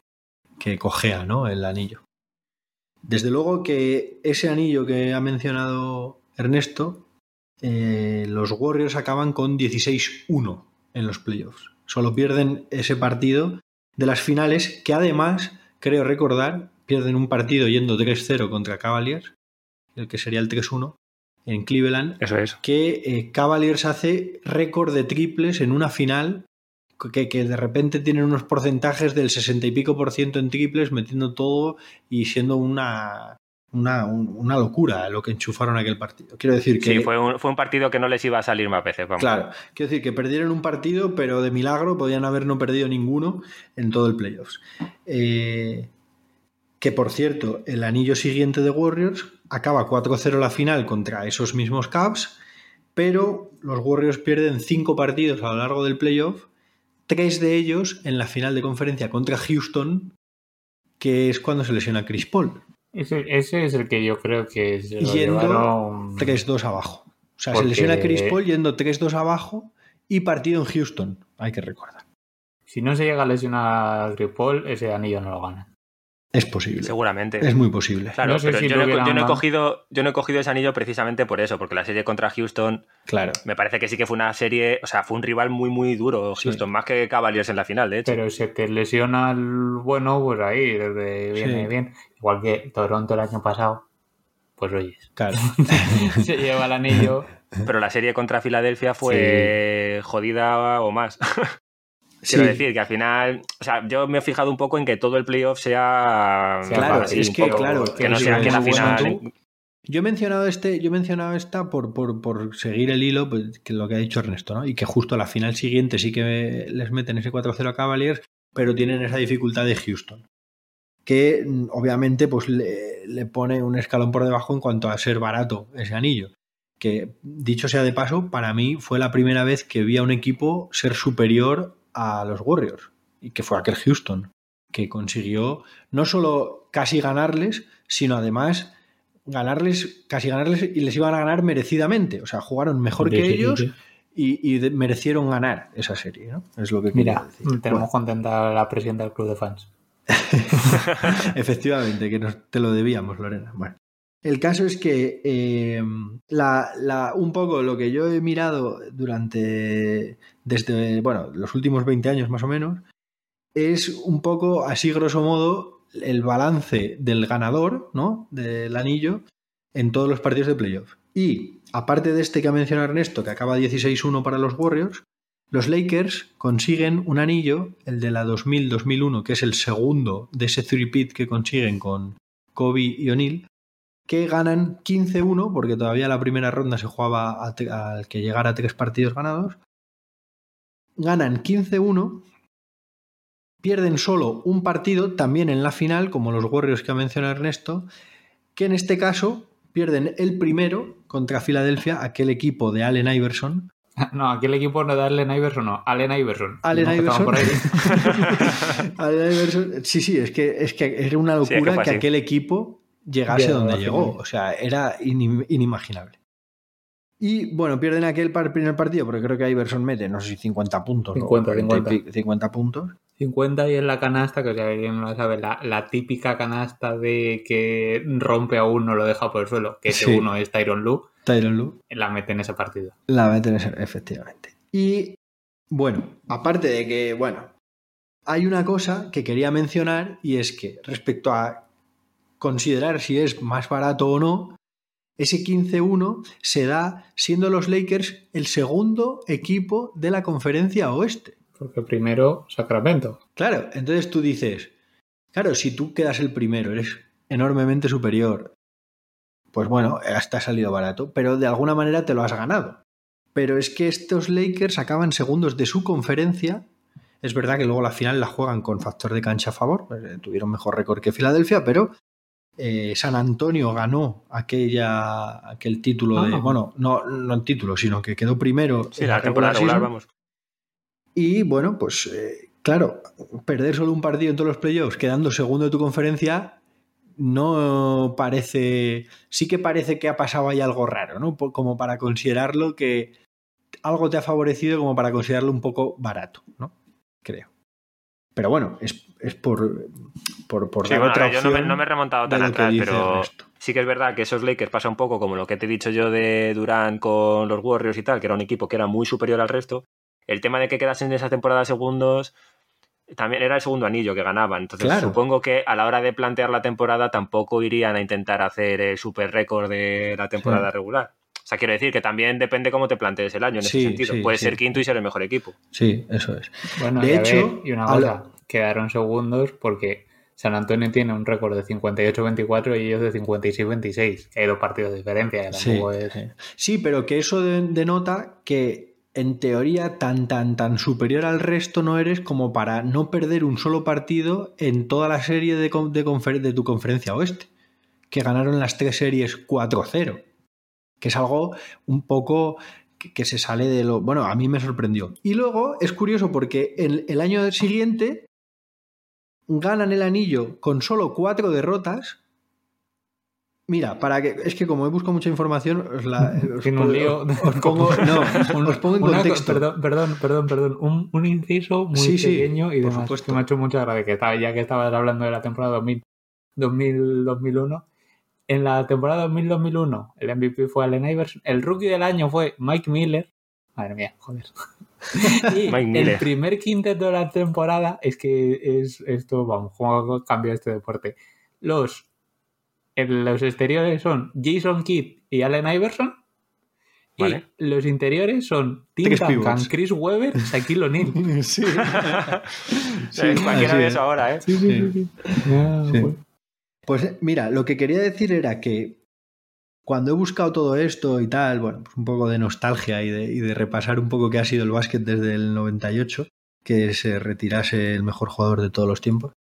que cojea ¿no? el anillo. Desde luego que ese anillo que ha mencionado Ernesto, eh, los Warriors acaban con 16-1 en los playoffs. Solo pierden ese partido de las finales que además, creo recordar, pierden un partido yendo 3-0 contra Cavaliers, el que sería el 3-1, en Cleveland. Eso es. Que eh, Cavaliers hace récord de triples en una final que, que, de repente tienen unos porcentajes del 60 y pico por ciento en triples, metiendo todo y siendo una, una, una, locura lo que enchufaron aquel partido. Quiero decir que. Sí, fue un, fue un, partido que no les iba a salir más veces. Vamos. Claro, quiero decir que perdieron un partido, pero de milagro podían haber no perdido ninguno en todo el playoffs. Eh, que por cierto, el anillo siguiente de Warriors acaba 4-0 la final contra esos mismos Cavs, pero los Warriors pierden cinco partidos a lo largo del playoff tres de ellos en la final de conferencia contra Houston, que es cuando se lesiona Chris Paul. Ese, ese es el que yo creo que se lo yendo llevaron... 3-2 abajo. O sea, Porque- se lesiona Chris Paul yendo 3-2 abajo y partido en Houston, hay que recordar. Si no se llega a lesionar a Chris Paul, ese anillo no lo gana. Es posible. Seguramente. Es muy posible. Claro, No sé pero si yo, no, he- hubieran yo no he dado. cogido, yo no he cogido ese anillo precisamente por eso, porque la serie contra Houston Claro. me parece que sí que fue una serie, o sea, fue un rival muy, muy duro, Sí. Houston, más que Cavaliers en la final, de hecho. Pero si te lesiona el bueno, pues ahí desde viene Sí. bien. Igual que Toronto el año pasado, pues oyes, Claro. <laughs> se lleva el anillo. Pero la serie contra Filadelfia fue jodida o más. <laughs> Sí, Quiero decir que al final, o sea, yo me he fijado un poco en que todo el playoff sea. Sí, claro, así, es que, poco, claro, que no sea que la final. tú. Yo he mencionado este, yo he mencionado esta por, por, por seguir el hilo, pues, que lo que ha dicho Ernesto, ¿no? Y que justo a la final siguiente sí que les meten ese 4-0 a Cavaliers, pero tienen esa dificultad de Houston. Que mm, obviamente pues le, le pone un escalón por debajo en cuanto a ser barato ese anillo. Que dicho sea de paso, para mí fue la primera vez que vi a un equipo ser superior a los Warriors. Y que fue aquel Houston, que consiguió no solo casi ganarles, sino además ganarles, casi ganarles y les iban a ganar merecidamente. O sea, jugaron mejor que ellos y, y merecieron ganar esa serie, ¿no? Es lo que Mira, decir. tenemos Bueno, contenta a la presidenta del club de fans. <laughs> efectivamente, que nos, te lo debíamos, Lorena. Bueno. El caso es que eh, un poco lo que yo he mirado durante, desde, bueno, los últimos 20 años más o menos, es un poco, así grosso modo, el balance del ganador, ¿no? Del anillo en todos los partidos de playoff. Y aparte de este que ha mencionado Ernesto, que acaba 16-1 para los Warriors, los Lakers consiguen un anillo, el de la 2000-2001, que es el segundo de ese three-peat que consiguen con Kobe y O'Neal, que ganan 15-1, porque todavía la primera ronda se jugaba al que llegara a tres partidos ganados. Ganan 15-1, pierden solo un partido, también en la final, como los Warriors que ha mencionado Ernesto, que en este caso pierden el primero contra Filadelfia, aquel equipo de Allen Iverson, <laughs> No, aquí el equipo no da Allen Iverson, no, Allen Iverson. Allen No, Iverson. por ahí. <laughs> Allen Iverson- Sí, sí, es que, es que era una Sí, es que locura que aquel equipo llegase donde llegó. O sea, era inim- inimaginable. Y bueno, pierden aquel par- primer partido, porque creo que Iverson mete, no sé si 50 puntos. ¿no? 50, 40 y 50. pico- 50 puntos. 50 y en la canasta, que o sea, alguien no lo sabe, la, la típica canasta de que rompe a uno, lo deja por el suelo, que ese Sí. uno es Tyron Lu, Tyron Lue. la mete en ese partido. La meten ese- efectivamente. Y bueno, aparte de que, bueno, hay una cosa que quería mencionar y es que respecto a considerar si es más barato o no, ese 15-1 se da siendo los Lakers el segundo equipo de la conferencia oeste. Porque primero Sacramento. Claro, entonces tú dices, claro, si tú quedas el primero, eres enormemente superior, pues bueno, hasta ha salido barato, pero de alguna manera te lo has ganado. Pero es que estos Lakers acaban segundos de su conferencia. Es verdad que luego la final la juegan con factor de cancha a favor, pues, tuvieron mejor récord que Filadelfia, pero eh, San Antonio ganó aquella, aquel título de. Ah. Bueno, no, no el título, sino que quedó primero. Sí, en la temporada regular vamos. Y bueno, pues eh, claro, perder solo un partido en todos los playoffs, quedando segundo de tu conferencia, no parece. Sí que parece que ha pasado ahí algo raro, ¿no? Como para considerarlo que algo te ha favorecido, como para considerarlo un poco barato, ¿no? Creo. Pero bueno, es, es por, por, por Sí, dar bueno, otra yo no me, no me he remontado tan atrás, pero sí que es verdad que esos Lakers pasa un poco como lo que te he dicho yo de Durant con los Warriors y tal, que era un equipo que era muy superior al resto. El tema de que quedasen en esa temporada segundos también era el segundo anillo que ganaban. Entonces Claro. supongo que a la hora de plantear la temporada tampoco irían a intentar hacer el super récord de la temporada Sí. regular. O sea, quiero decir que también depende cómo te plantees el año en Sí, ese sentido. sí, Puedes sí. ser quinto y ser el mejor equipo. Sí, eso es. Bueno, De y hecho, ver, y una cosa, la- quedaron segundos porque San Antonio tiene un récord de 58-24 y ellos de 56-26. Hay dos partidos de diferencia. Sí, es- sí. Sí, pero que eso de- denota que en teoría tan tan tan superior al resto no eres como para no perder un solo partido en toda la serie de, de, confer- de tu conferencia oeste, que ganaron las tres series 4-0, que es algo un poco que, que se sale de lo... Bueno, a mí me sorprendió. Y luego es curioso porque el, el año siguiente ganan el anillo con solo cuatro derrotas. Mira, para que es que como he buscado mucha información, os la <laughs> os pongo- lío. os <laughs> pongo, <laughs> no, os pongo en Una contexto. perdón, perdón, perdón, perdón. Un, un inciso muy Sí, sí, pequeño y demás. supuesto. Que me ha hecho mucha gracia. Que estaba, ya que estabas hablando de la temporada 2000, 2000 2001. En la temporada 2000-2001, el MVP fue Allen Iverson. El rookie del año fue Mike Miller. Madre mía, joder. <laughs> y Mike el Miller. primer quinteto de la temporada es que es esto, vamos, cómo cambia este deporte. Los, en los exteriores son Jason Kidd y Allen Iverson. Vale. Y los interiores son Tim Duncan. Chris Webber, Shaquille O'Neal. <laughs> Sí. <laughs> Sí, cualquiera de eso ahora, ¿eh? Sí, sí, sí. sí. Ah, Sí. pues, Pues eh, mira, lo que quería decir era que cuando he buscado todo esto y tal, bueno, pues un poco de nostalgia y de, repasar un poco qué ha sido el básquet desde el 98, que se retirase el mejor jugador de todos los tiempos,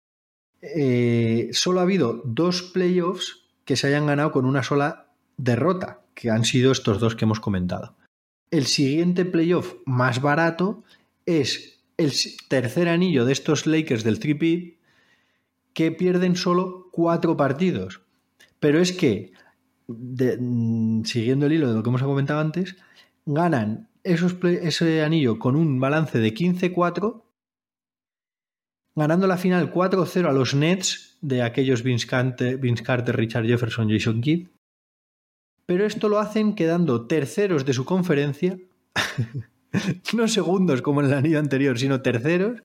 eh, solo ha habido dos playoffs que se hayan ganado con una sola derrota, que han sido estos dos que hemos comentado. El siguiente playoff más barato es el tercer anillo de estos Lakers del Triple que pierden solo cuatro partidos. Pero es que, mm, siguiendo el hilo de lo que hemos comentado antes, ganan esos ese anillo con un balance de 15-4, ganando la final 4-0 a los Nets de aquellos Vince Carter, Vince Carter, Richard Jefferson, Jason Kidd. Pero esto lo hacen quedando terceros de su conferencia, <laughs> no segundos como en el anillo anterior, sino terceros,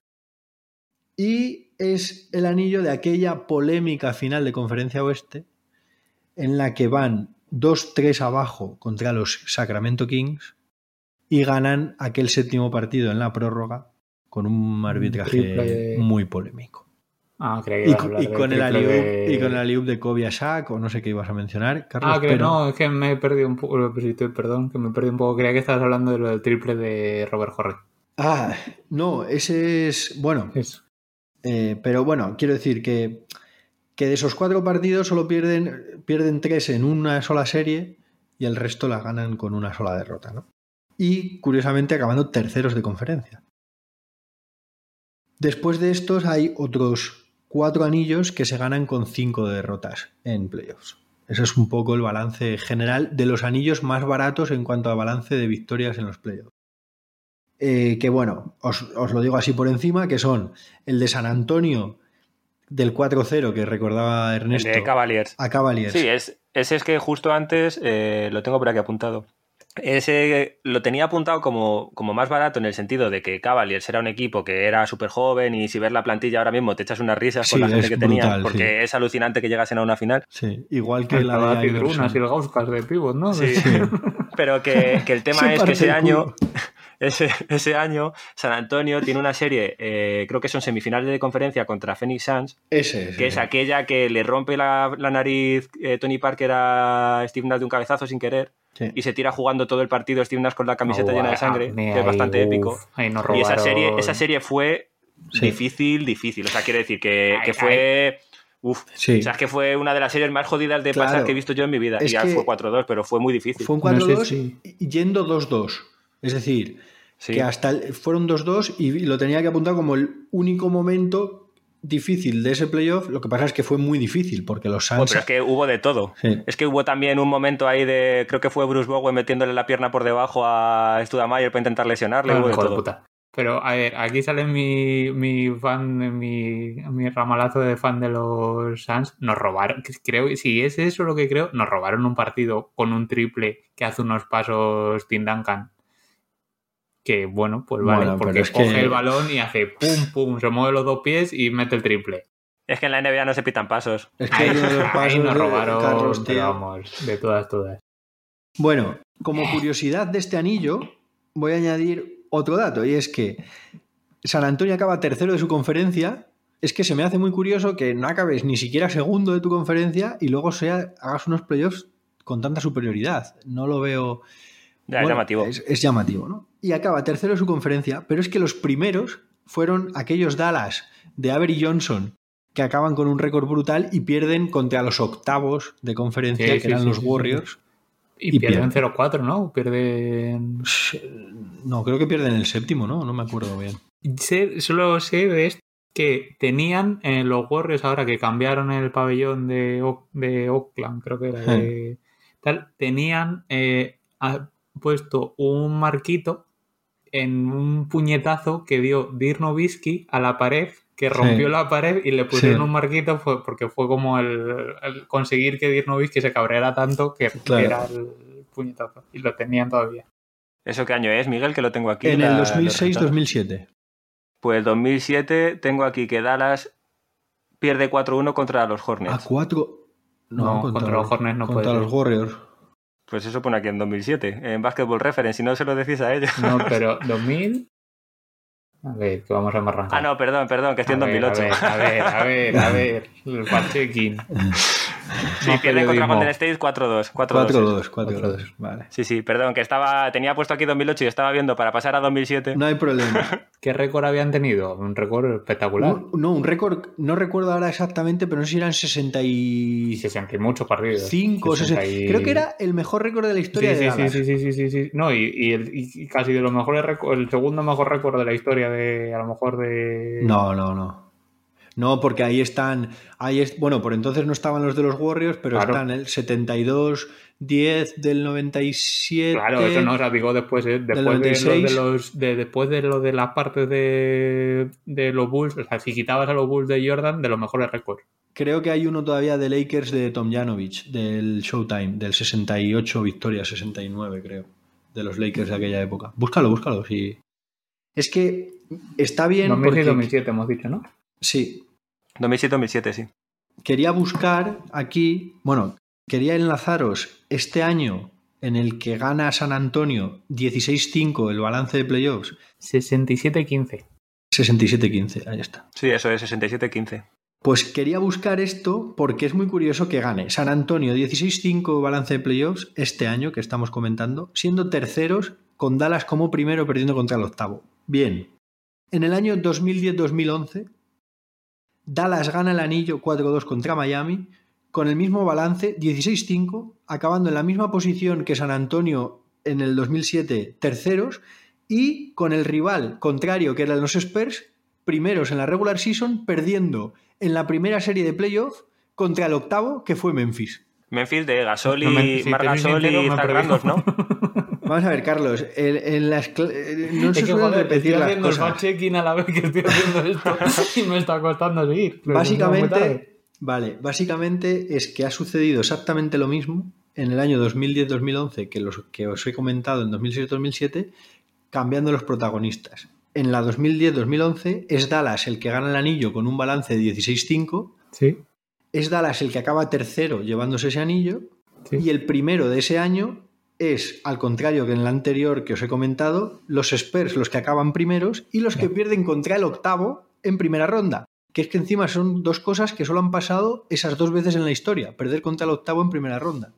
y es el anillo de aquella polémica final de Conferencia Oeste en la que van 2-3 abajo contra los Sacramento Kings y ganan aquel séptimo partido en la prórroga con un arbitraje muy polémico. Ah, creía que Y, hablar y con el alley-oop de- y con el alley-oop de Kobe a Shaq o no sé qué ibas a mencionar, Carlos. Ah, que pero- no, es que me he perdido un poco, perdón, que me he perdido un poco. Creía que estabas hablando de lo del triple de Robert Horry. Ah, no, ese es. Bueno, Es. Eh, pero bueno, quiero decir que, que de esos cuatro partidos solo pierden, pierden tres en una sola serie y el resto la ganan con una sola derrota, ¿no? Y curiosamente acabando terceros de conferencia. Después de estos hay otros cuatro anillos que se ganan con cinco derrotas en playoffs. Ese es un poco el balance general de los anillos más baratos en cuanto a balance de victorias en los playoffs. Eh, que bueno, os, os lo digo así por encima, que son el de San Antonio del 4-0 que recordaba Ernesto De Cavaliers. a Cavaliers. Sí, es, ese es que justo antes, eh, lo tengo por aquí apuntado. ese lo tenía apuntado como, como más barato en el sentido de que Cavaliers era un equipo que era súper joven y si ves la plantilla ahora mismo te echas unas risas Sí, con la gente es que tenía, porque sí. es alucinante que llegasen a una final. Sí, igual que la la de y el Gauskas de pivot, ¿no? Sí. Sí. <laughs> Pero que, que el tema es que ese año, culo. Ese, ese año, San Antonio tiene una serie, eh, creo que son semifinales de conferencia contra Phoenix Suns, Ese, ese. que es aquella que le rompe la, la nariz eh, Tony Parker a Steve Nash de un cabezazo sin querer Sí. y se tira jugando todo el partido Steve Nash con la camiseta Oh, llena de ah, sangre, que es bastante épico. uf, ahí nos Y esa serie, esa serie fue Sí. difícil, difícil. O sea, quiere decir que, Ay, que fue. Uf, Sí. o sea, es que fue una de las series más jodidas de Claro. pasar que he visto yo en mi vida. Es y ya fue 4-2, pero fue muy difícil. Fue un No sé 4-2 si- y yendo 2-2. Es decir, Sí. que hasta el- fueron 2-2 y lo tenía que apuntar como el único momento difícil de ese playoff. Lo que pasa es que fue muy difícil porque los Bueno, Suns. pero es que hubo de todo. Sí. Es que hubo también un momento ahí de. Creo que fue Bruce Bowen metiéndole la pierna por debajo a Studamayer para intentar lesionarle. Ah, hubo de hijo de todo. puta. Pero, a ver, aquí sale mi, mi fan, mi, mi ramalazo de fan de los Suns. Nos robaron, creo, si es eso lo que creo, nos robaron un partido con un triple que hace unos pasos Tim Duncan. Que bueno, pues vale, Bueno, porque es coge que- el balón y hace pum, pum, se mueve los dos pies y mete el triple. Es que en la NBA no se pitan pasos. Es que uno de los Ahí pasos nos de robaron, Carlos, pero tío. vamos, de todas, todas. Bueno, como curiosidad de este anillo, voy a añadir otro dato, y es que San Antonio acaba tercero de su conferencia. Es que se me hace muy curioso que no acabes ni siquiera segundo de tu conferencia y luego sea, hagas unos playoffs con tanta superioridad. No lo veo. Ya, es llamativo. Es, es llamativo, ¿no? Y acaba tercero su conferencia, pero es que los primeros fueron aquellos Dallas de Avery Johnson que acaban con un récord brutal y pierden contra los octavos de conferencia, Sí, que sí, eran sí, los. Warriors. Y, Y pierden pierden. 0-4, ¿no? Pierden. No, creo que pierden el séptimo, ¿no? No me acuerdo bien. Sé- solo sé de esto que tenían en los Warriors ahora que cambiaron el pabellón de, de Oakland, creo que era de tal, tenían eh, ha- puesto un marquito en un puñetazo que dio Dirk Nowitzki a la pared, que rompió la pared y le pusieron Sí. un marquito fue porque fue como el, el conseguir que Dirk Nowitzki se cabreara tanto que Claro. era el puñetazo y lo tenían todavía. ¿Eso qué año es, Miguel? Que lo tengo aquí. En la- el los resultados. 2006-2007. Pues 2007 tengo aquí que Dallas pierde 4-1 contra los A Hornets. cuatro. No, contra los Hornets no Contra puede los. Warriors. Pues eso pone aquí en 2007, en Basketball Reference, si no se lo decís a ellos. No, <laughs> pero 2000. A ver, que vamos a arrancar. Ah, no, perdón, perdón, que estoy en A ver, 2008. A ver, a ver, a ver. <laughs> El fact-checking. <laughs> Sí, pierde contra. Golden State 4-2. 4-2. 4-2, 4-2. 4-2. Vale. Sí, sí, perdón, que estaba tenía puesto aquí 2008 y estaba viendo para pasar a 2007. No hay problema. <laughs> ¿Qué récord habían tenido? Un récord espectacular. Un- no, un récord, no recuerdo ahora exactamente, pero no sé si eran 65 Y 60 y muchos partidos. o 60. 60 y- Creo que era el mejor récord de la Sí, historia de sí, sí, Dallas. sí, sí, sí, sí, sí. No, y, y el- y casi de los mejores récords, el segundo mejor récord de la historia de, a lo mejor de... No, no, no. No, porque ahí están. Ahí es, bueno, por entonces no estaban los de los Warriors, pero Claro. están el 72-10 del 97. Claro, eso no, o sea, digo después, ¿eh? después de, lo 96. de los, de, después de lo de las partes de, de los Bulls, o sea, si quitabas a los Bulls de Jordan, de los mejores récords. Creo que hay uno todavía de Lakers de Tom Janovich, del Showtime, del 68 victorias, 69 creo, de los Lakers de aquella época. Búscalo, búscalo. Sí. Es que está bien 2006 porque... 2007 hemos dicho, ¿no? Sí, 2007-2007, sí. quería buscar aquí, bueno, quería enlazaros este año en el que gana San Antonio 16-5 el balance de playoffs, 67-15. 67-15, ahí está. Sí, eso es 67-15. Pues quería buscar esto porque es muy curioso que gane San Antonio 16-5 balance de playoffs este año que estamos comentando, siendo terceros con Dallas como primero perdiendo contra el octavo. Bien, en el año 2010-2011, Dallas gana el anillo 4-2 contra Miami con el mismo balance 16-5, acabando en la misma posición que San Antonio en el 2007 terceros y con el rival contrario que eran los Spurs primeros en la regular season perdiendo en la primera serie de playoff contra el octavo que fue Memphis. Memphis de Gasol y No y Zach. Randolph, ¿no? <laughs> Vamos a ver, Carlos, en las no se Es que, suelen joder, repetir estoy las haciendo cosas. fact-checking a la vez que estoy haciendo esto <laughs> y me está costando seguir. Básicamente, vale, básicamente es que ha sucedido exactamente lo mismo en el año 2010-2011, que los que os he comentado en 2006-2007, cambiando los protagonistas. En la 2010-2011 es Dallas el que gana el anillo con un balance de 16-5. Sí. Es Dallas el que acaba tercero llevándose ese anillo. Sí. Y el primero de ese año es, al contrario que en el anterior que os he comentado, los Spurs los que acaban primeros y los que pierden contra el octavo en primera ronda. Que es que encima son dos cosas que solo han pasado esas dos veces en la historia, perder contra el octavo en primera ronda.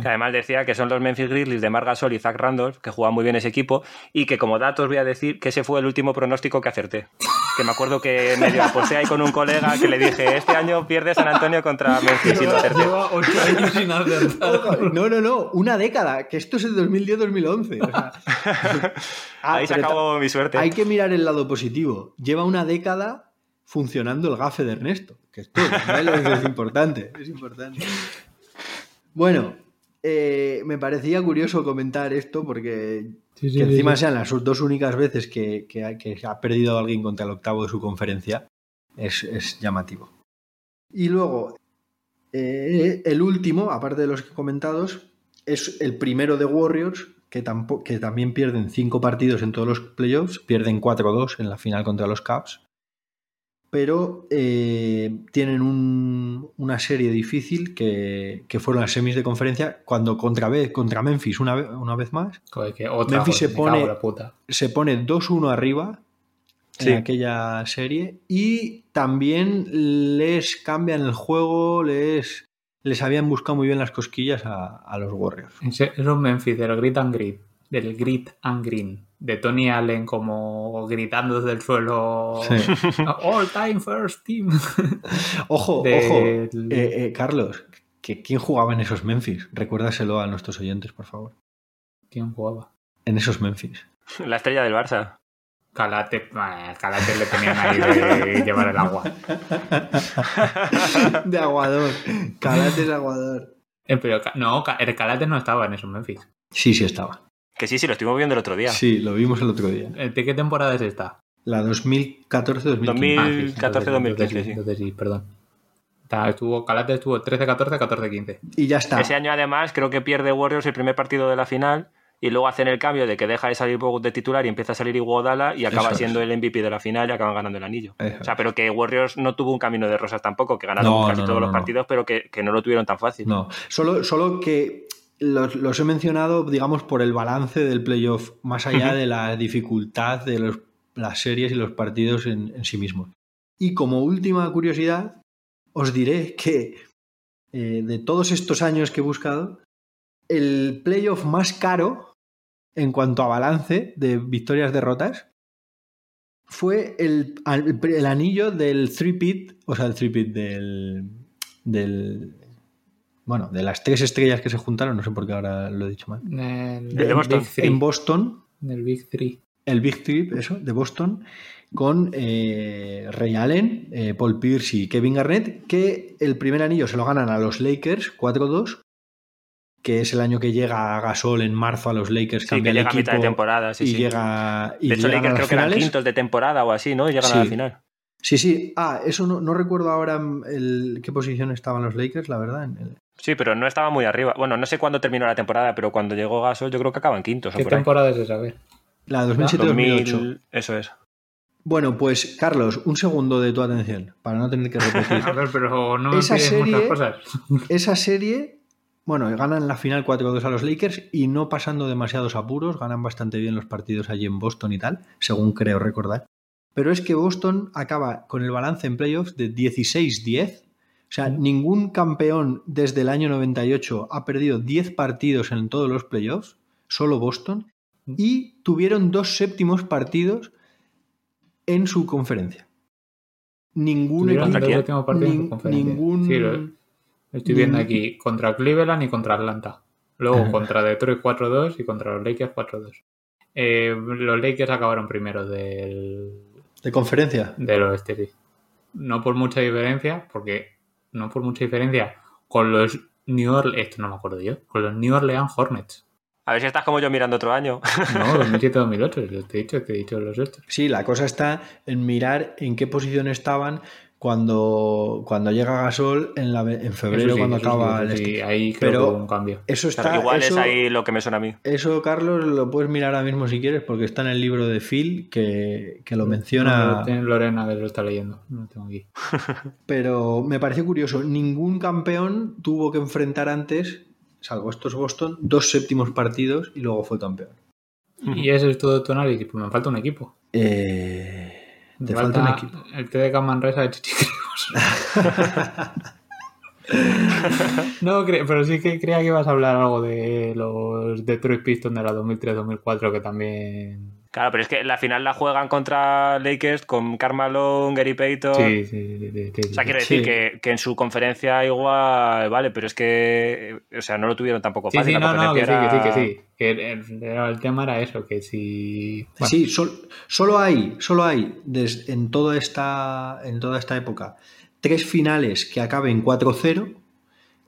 Que además decía que son los Memphis Grizzlies de Marc Gasol y Zach Randolph, que juegan muy bien ese equipo, y que como datos voy a decir que ese fue el último pronóstico que acerté. Que me acuerdo que medio aposté ahí con un colega que le dije, este año pierde San Antonio contra Memphis y lo acerté. Ocho años sin acertar. <laughs> No, no, no, una década, que esto es el 2010-2011. o sea. <laughs> Ah, ahí se acabó mi suerte. Hay que mirar el lado positivo. Lleva una década funcionando el gafe de Ernesto, que esto lo- es importante, es importante. Bueno, eh, me parecía curioso comentar esto porque Sí, sí, que encima sean las dos únicas veces que, que ha- que ha perdido alguien contra el octavo de su conferencia es, es llamativo. Y luego, eh, el último, aparte de los comentados, es el primero de Warriors, que, que también pierden cinco partidos en todos los playoffs, pierden 4-2 en la final contra los Cavs, pero eh, tienen un- una serie difícil que, que fueron las semis de conferencia cuando contra, contra Memphis una, ve- una vez más Joder, que otra, Memphis se pone- se pone 2-1 arriba Sí. en aquella serie y también les cambian el juego, les, les habían buscado muy bien las cosquillas a, a los Warriors. Es un Memphis del Grit and Grit, del Grit and Green, de Tony Allen como gritando desde el suelo. <laughs> All time first team. <laughs> Ojo, ojo, eh, eh, Carlos, que, ¿quién jugaba en esos Memphis? Recuérdaselo a nuestros oyentes, por favor. ¿Quién jugaba? En esos Memphis. <laughs> La estrella del Barça. Calate, bueno, Calate le tenían ahí de llevar el agua. De aguador. Calates aguador. Eh, pero no, el Calate no estaba en esos Memphis. Sí, sí estaba. Que sí, sí, lo estuvimos viendo el otro día. Sí, lo vimos el otro día. Eh, ¿De qué temporada es esta? La 2014-2015. Ah, sí, 2014, entonces- 2015, sí. Entonces sí, perdón. Estuvo, Calate estuvo 13-14, 14-15. Y ya está. Ese año además creo que pierde Warriors el primer partido de la final y luego hacen el cambio de que deja de salir Bogut de titular y empieza a salir Iguodala y acaba Eso es. siendo el MVP de la final y acaban ganando el anillo. Eso O sea, pero que Warriors no tuvo un camino de rosas tampoco, que ganaron No, casi no, todos no, los no. partidos, pero que, que no lo tuvieron tan fácil. No, solo, solo que los, los he mencionado, digamos, por el balance del playoff, más allá de la dificultad de los- las series y los partidos en, en sí mismos. Y como última curiosidad, os diré que eh, de todos estos años que he buscado, el playoff más caro en cuanto a balance de victorias-derrotas fue el, el anillo del three-pit, o sea, el three-pit del, del... Bueno, de las tres estrellas que se juntaron, no sé por qué ahora lo he dicho mal. El, De Boston. Three. En Boston, El Big Three. el Big Trip, eso, de Boston, con eh, Ray Allen, eh, Paul Pierce y Kevin Garnett, que el primer anillo se lo ganan a los Lakers 4-2, que es el año que llega Gasol en marzo a los Lakers, Sí, cambia que el llega a mitad de temporada, sí, y sí. llega y de hecho, Lakers creo que eran quintos de temporada o así, ¿no? Y llegan a la Sí. final. Sí, sí. Ah, eso no, no recuerdo ahora el, qué posición estaban los Lakers, la verdad. en el- Sí, pero no estaba muy arriba. Bueno, no sé cuándo terminó la temporada, pero cuando llegó Gasol yo creo que acaban quintos ¿Qué ahí. temporada es esa? A ver. La 2007-2008. 2000, Eso es. Bueno, pues Carlos, un segundo de tu atención, para no tener que repetir. <laughs> A ver, pero no me Esa muchas serie- cosas. <laughs> Esa serie, bueno, ganan la final 4-2 a los Lakers y no pasando demasiados apuros, ganan bastante bien los partidos allí en Boston y tal, según creo recordar. Pero es que Boston acaba con el balance en playoffs de 16-10. O sea, ningún campeón desde el año 98 ha perdido 10 partidos en todos los playoffs, solo Boston. Y tuvieron dos séptimos partidos en su conferencia. Ningún equipo. nin- conferencia. ningún. Sí, lo- Estoy viendo aquí contra Cleveland y contra Atlanta. Luego contra Detroit 4-2 y contra los Lakers 4-2. Eh, los Lakers acabaron primero del, De conferencia. del oeste, sí. No por mucha diferencia, porque no por mucha diferencia con los New Orleans, esto no me acuerdo yo, con los New Orleans Hornets. A ver si estás como yo mirando otro año. <laughs> No, 2007-2008, te he dicho, te he dicho los estos. Sí, la cosa está en mirar en qué posición estaban cuando, cuando llega Gasol en, la, en febrero, sí, cuando sí, acaba el sí, este. ahí creo Pero que hubo un cambio. Eso está. igual eso, es ahí lo que me suena a mí. eso, Carlos, lo puedes mirar ahora mismo si quieres, porque está en el libro de Phil que, que lo No, menciona. tiene Lorena que lo está leyendo. No lo tengo aquí. <laughs> Pero me parece curioso, ningún campeón tuvo que enfrentar antes, salvo estos Boston, dos séptimos partidos y luego fue campeón. Y ese es todo tu análisis. Pues me falta un equipo. Eh, te falta un equipo. El TDK Manresa de Chichicrios. <laughs> no, pero sí que creía que ibas a hablar algo de los Detroit Pistons de la 2003-2004 que también... Claro, pero es que la final la juegan contra Lakers con Carmelo, Gary Payton. Sí, sí, sí, sí, sí, O sea, quiero decir Sí. que, que en su conferencia igual, vale, pero es que, o sea, no lo tuvieron tampoco fácil. sí, no, no, que sí, que sí, que era- sí. Que el, tema era eso, que si... bueno, Sí, sol- solo hay, solo hay des- en, toda esta, en toda esta época tres finales que acaben 4-0,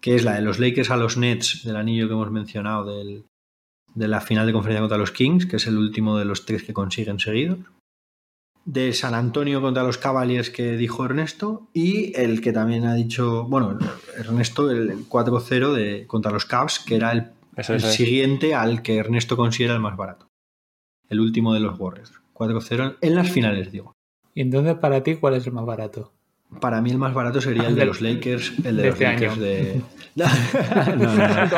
que es la de los Lakers a los Nets del anillo que hemos mencionado del- de la final de conferencia contra los Kings, que es el último de los tres que consiguen seguidos. De San Antonio contra los Cavaliers que dijo Ernesto y el que también ha dicho, bueno, Ernesto, el, el 4-0 de- contra los Cavs, que era el Eso el es. siguiente al que Ernesto considera el más barato. El último de los Warriors. 4-0 en las finales, digo. Y entonces, para ti, ¿cuál es el más barato? Para mí el más barato sería el de los Lakers, el de, de los este Lakers año. de... <laughs> No, no, no.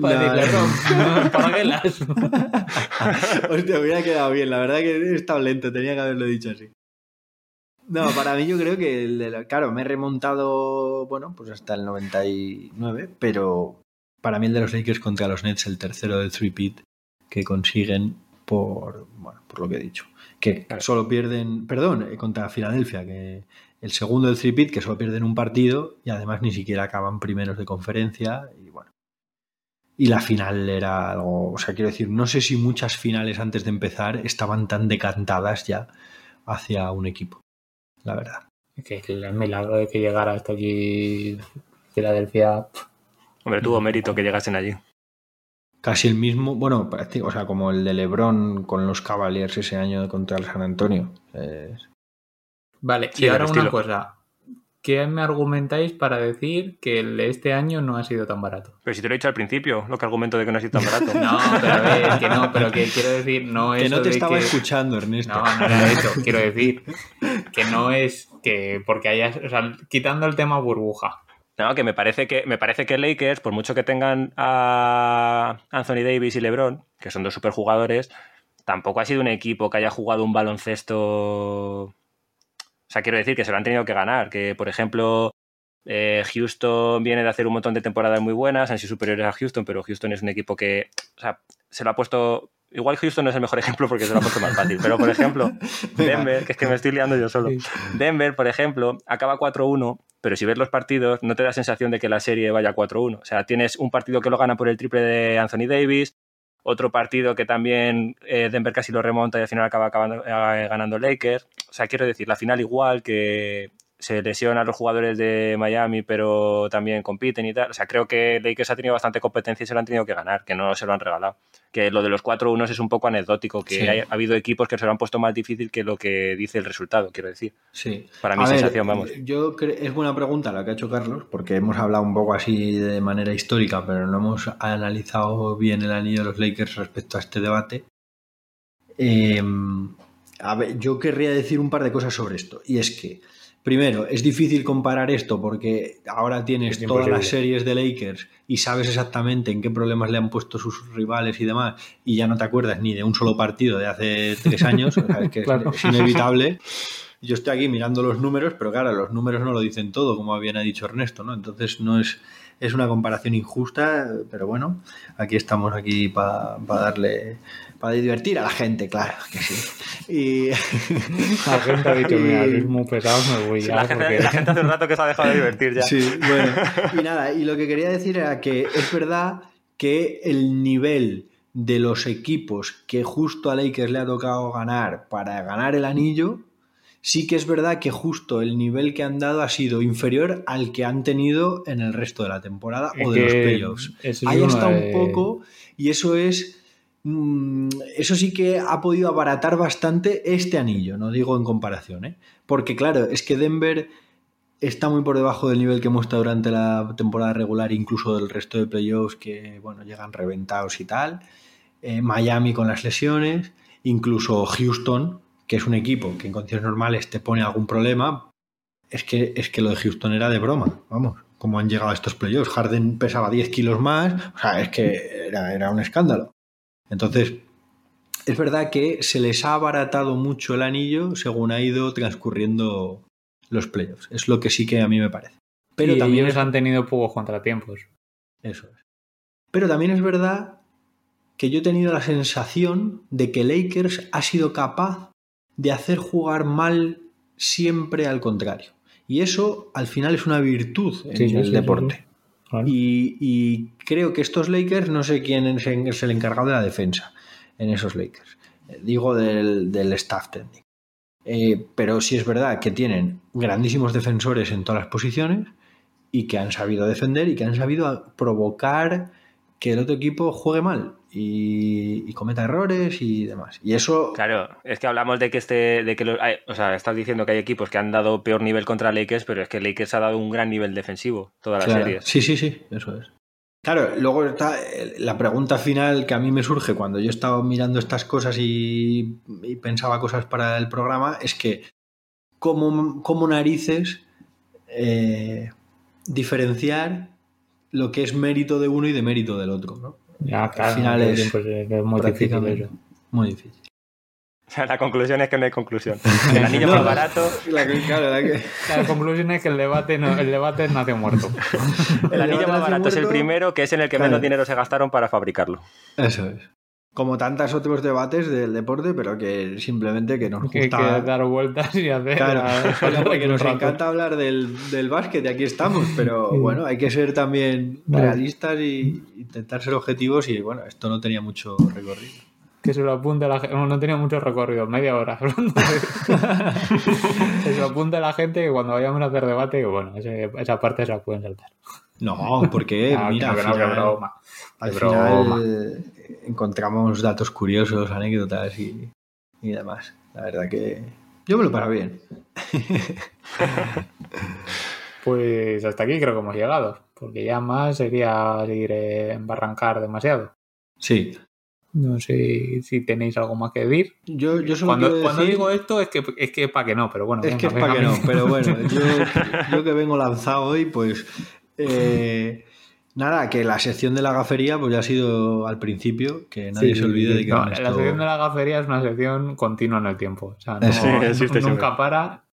para. <laughs> Hostia, hubiera quedado bien. La verdad que he estado lento, tenía que haberlo dicho así. No, para mí yo creo que, el de la- claro, me he remontado, bueno, pues hasta el 99, pero para mí el de los Lakers contra los Nets, el tercero del three-peat que consiguen por, bueno, por lo que he dicho. Que Claro. solo pierden, perdón, eh, contra Filadelfia, que el segundo del three-peat, que solo pierden un partido y además ni siquiera acaban primeros de conferencia y bueno. Y la final era algo, o sea, quiero decir, no sé si muchas finales antes de empezar estaban tan decantadas ya hacia un equipo, la verdad. que el milagro de que llegara hasta aquí Filadelfia. Hombre, tuvo mérito que llegasen allí. Casi el mismo, bueno, o sea, como el de LeBron con los Cavaliers ese año contra el San Antonio. Es- Vale, Sí, y ahora una cosa. ¿Qué me argumentáis para decir que el de este año no ha sido tan barato? Pero si te lo he dicho al principio, lo que argumento de que no ha sido tan barato. <laughs> No, pero a ver, que no, pero que quiero decir, no es. que no te estaba escuchando, Ernesto. No, no era eso, quiero decir. Que no es que porque hayas. O sea, quitando el tema burbuja. No, que me parece que me parece que Lakers, por mucho que tengan a Anthony Davis y LeBron, que son dos superjugadores, tampoco ha sido un equipo que haya jugado un baloncesto. O sea, quiero decir que se lo han tenido que ganar. Que, por ejemplo, eh, Houston viene de hacer un montón de temporadas muy buenas, han sido superiores a Houston, pero Houston es un equipo que, o sea, se lo ha puesto. Igual Houston no es el mejor <laughs> ejemplo porque se lo ha puesto más fácil, pero por ejemplo, <laughs> Denver, que es que me estoy liando yo solo. Denver, por ejemplo, acaba 4-1, pero si ves los partidos, no te da sensación de que la serie vaya 4-1. O sea, tienes un partido que lo gana por el triple de Anthony Davis, otro partido que también eh, Denver casi lo remonta y al final acaba acabando, eh, ganando Lakers. O sea, quiero decir, la final igual que se lesionan los jugadores de Miami, pero también compiten y tal. O sea, creo que Lakers ha tenido bastante competencia y se lo han tenido que ganar, que no se lo han regalado. Que lo de los 4-1 es un poco anecdótico, que Sí. hay- ha habido equipos que se lo han puesto más difícil que lo que dice el resultado, quiero decir. Sí. Para mi A ver, sensación, vamos. Yo es buena pregunta la que ha hecho Carlos, porque hemos hablado un poco así de manera histórica, pero no hemos analizado bien el anillo de los Lakers respecto a este debate. Eh, a ver, yo querría decir un par de cosas sobre esto. Y es que, primero, es difícil comparar esto porque ahora tienes Es todas las series de Lakers y sabes exactamente en qué problemas le han puesto sus rivales y demás, y ya no te acuerdas ni de un solo partido de hace tres años, o sea, es que es- Claro. es inevitable. Yo estoy aquí mirando los números, pero claro, los números no lo dicen todo, como bien ha dicho Ernesto, ¿no? Entonces no es, es una comparación injusta, pero bueno, aquí estamos aquí para darle, para divertir a la gente, claro que sí. Y La gente ha dicho, mira, <laughs> muy pesados, me voy ya. la, gente, porque- la gente hace un rato que se ha dejado de divertir ya. Sí, bueno. <laughs> Y nada, y lo que quería decir era que es verdad que el nivel de los equipos que justo a Lakers le ha tocado ganar para ganar el anillo, sí que es verdad que justo el nivel que han dado ha sido inferior al que han tenido en el resto de la temporada o de los playoffs. es Ahí está de- un poco, y eso es eso sí que ha podido abaratar bastante este anillo, no digo en comparación, ¿eh? Porque claro, es que Denver está muy por debajo del nivel que muestra durante la temporada regular, incluso del resto de playoffs que, bueno, llegan reventados y tal. Eh, Miami con las lesiones, incluso Houston, que es un equipo que en condiciones normales te pone algún problema. Es que, es que lo de Houston era de broma, vamos, como han llegado a estos playoffs. Harden pesaba 10 kilos más, o sea, es que era un escándalo. Entonces, es verdad que se les ha abaratado mucho el anillo según ha ido transcurriendo los playoffs. Es lo que sí que a mí me parece. Pero también ellos han tenido pocos contratiempos. Eso es. Pero también es verdad que yo he tenido la sensación de que Lakers ha sido capaz de hacer jugar mal siempre al contrario. Y eso al final es una virtud en el deporte. Y, creo que estos Lakers, no sé quién es el encargado de la defensa en esos Lakers. Digo del, del staff técnico. Eh, pero sí es verdad que tienen grandísimos defensores en todas las posiciones y que han sabido defender y que han sabido provocar que el otro equipo juegue mal y, cometa errores y demás. Y eso. Claro, es que hablamos de que este. De que o sea, estás diciendo que hay equipos que han dado peor nivel contra Lakers, pero es que Lakers ha dado un gran nivel defensivo toda la serie. Sí, sí, sí, eso es. Claro, luego está la pregunta final que a mí me surge cuando yo estaba mirando estas cosas y, pensaba cosas para el programa, es que cómo, narices eh, diferenciar lo que es mérito de uno y de mérito del otro, ¿no? Ya, claro, Al final es, muy difícil. Muy difícil. La conclusión es que no hay conclusión. <laughs> El anillo más barato. La, conclusión es que el debate no, el debate nace muerto. <laughs> El, anillo más barato es el primero, que es en el que menos dinero se gastaron para fabricarlo. Eso es. Como tantos otros debates del deporte, pero que simplemente que nos gusta. Que, dar vueltas y hacer. Claro, <laughs> que nos encanta hablar del, del básquet y aquí estamos, <laughs> pero bueno, hay que ser también realistas y intentar ser objetivos y bueno, esto no tenía mucho recorrido que se lo apunte la gente. No, tenía mucho recorrido, media hora. <laughs> que se lo apunte la gente que cuando vayamos a hacer debate, bueno, esa parte se la pueden saltar. No, <laughs> porque ah, mira, al final, broma. Al final encontramos datos curiosos, anécdotas y, y demás. La verdad que yo me lo paro bien. <laughs> pues hasta aquí creo que hemos llegado, porque ya más sería seguir en barrancar demasiado. Sí, no sé si tenéis algo más que decir. Yo, yo solo cuando, cuando digo esto es que es que para que no, pero bueno. Es que es para que no, pero bueno, <laughs> yo, que vengo lanzado hoy, pues eh, nada, que la sección de la gafería pues ya ha sido al principio, que nadie se olvide de que La sección de la gafería es una sección continua en el tiempo. O sea, no, nunca para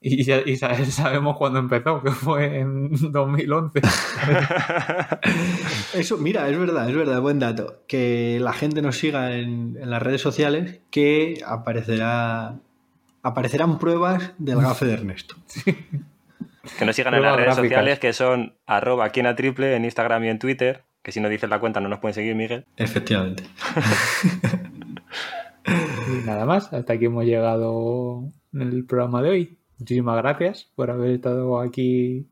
y, <laughs> sabemos cuándo empezó, que fue en <laughs> 2011. <laughs> Eso, mira, es verdad, es verdad, buen dato. Que la gente nos siga en, las redes sociales, que aparecerá aparecerán pruebas del gafe de Ernesto. Que nos sigan en las redes sociales, que son arroba aquí en triple en Instagram y en Twitter, que si no dices la cuenta no nos pueden seguir, Miguel. Efectivamente. y <laughs> nada más, hasta aquí hemos llegado en el programa de hoy. Muchísimas gracias por haber estado aquí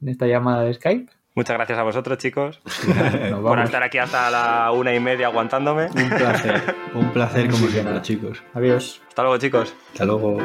en esta llamada de Skype. Muchas gracias a vosotros, chicos, <laughs> por estar aquí hasta la una y media aguantándome. Un placer, un placer como siempre, chicos. Adiós. Hasta luego, chicos. Hasta luego.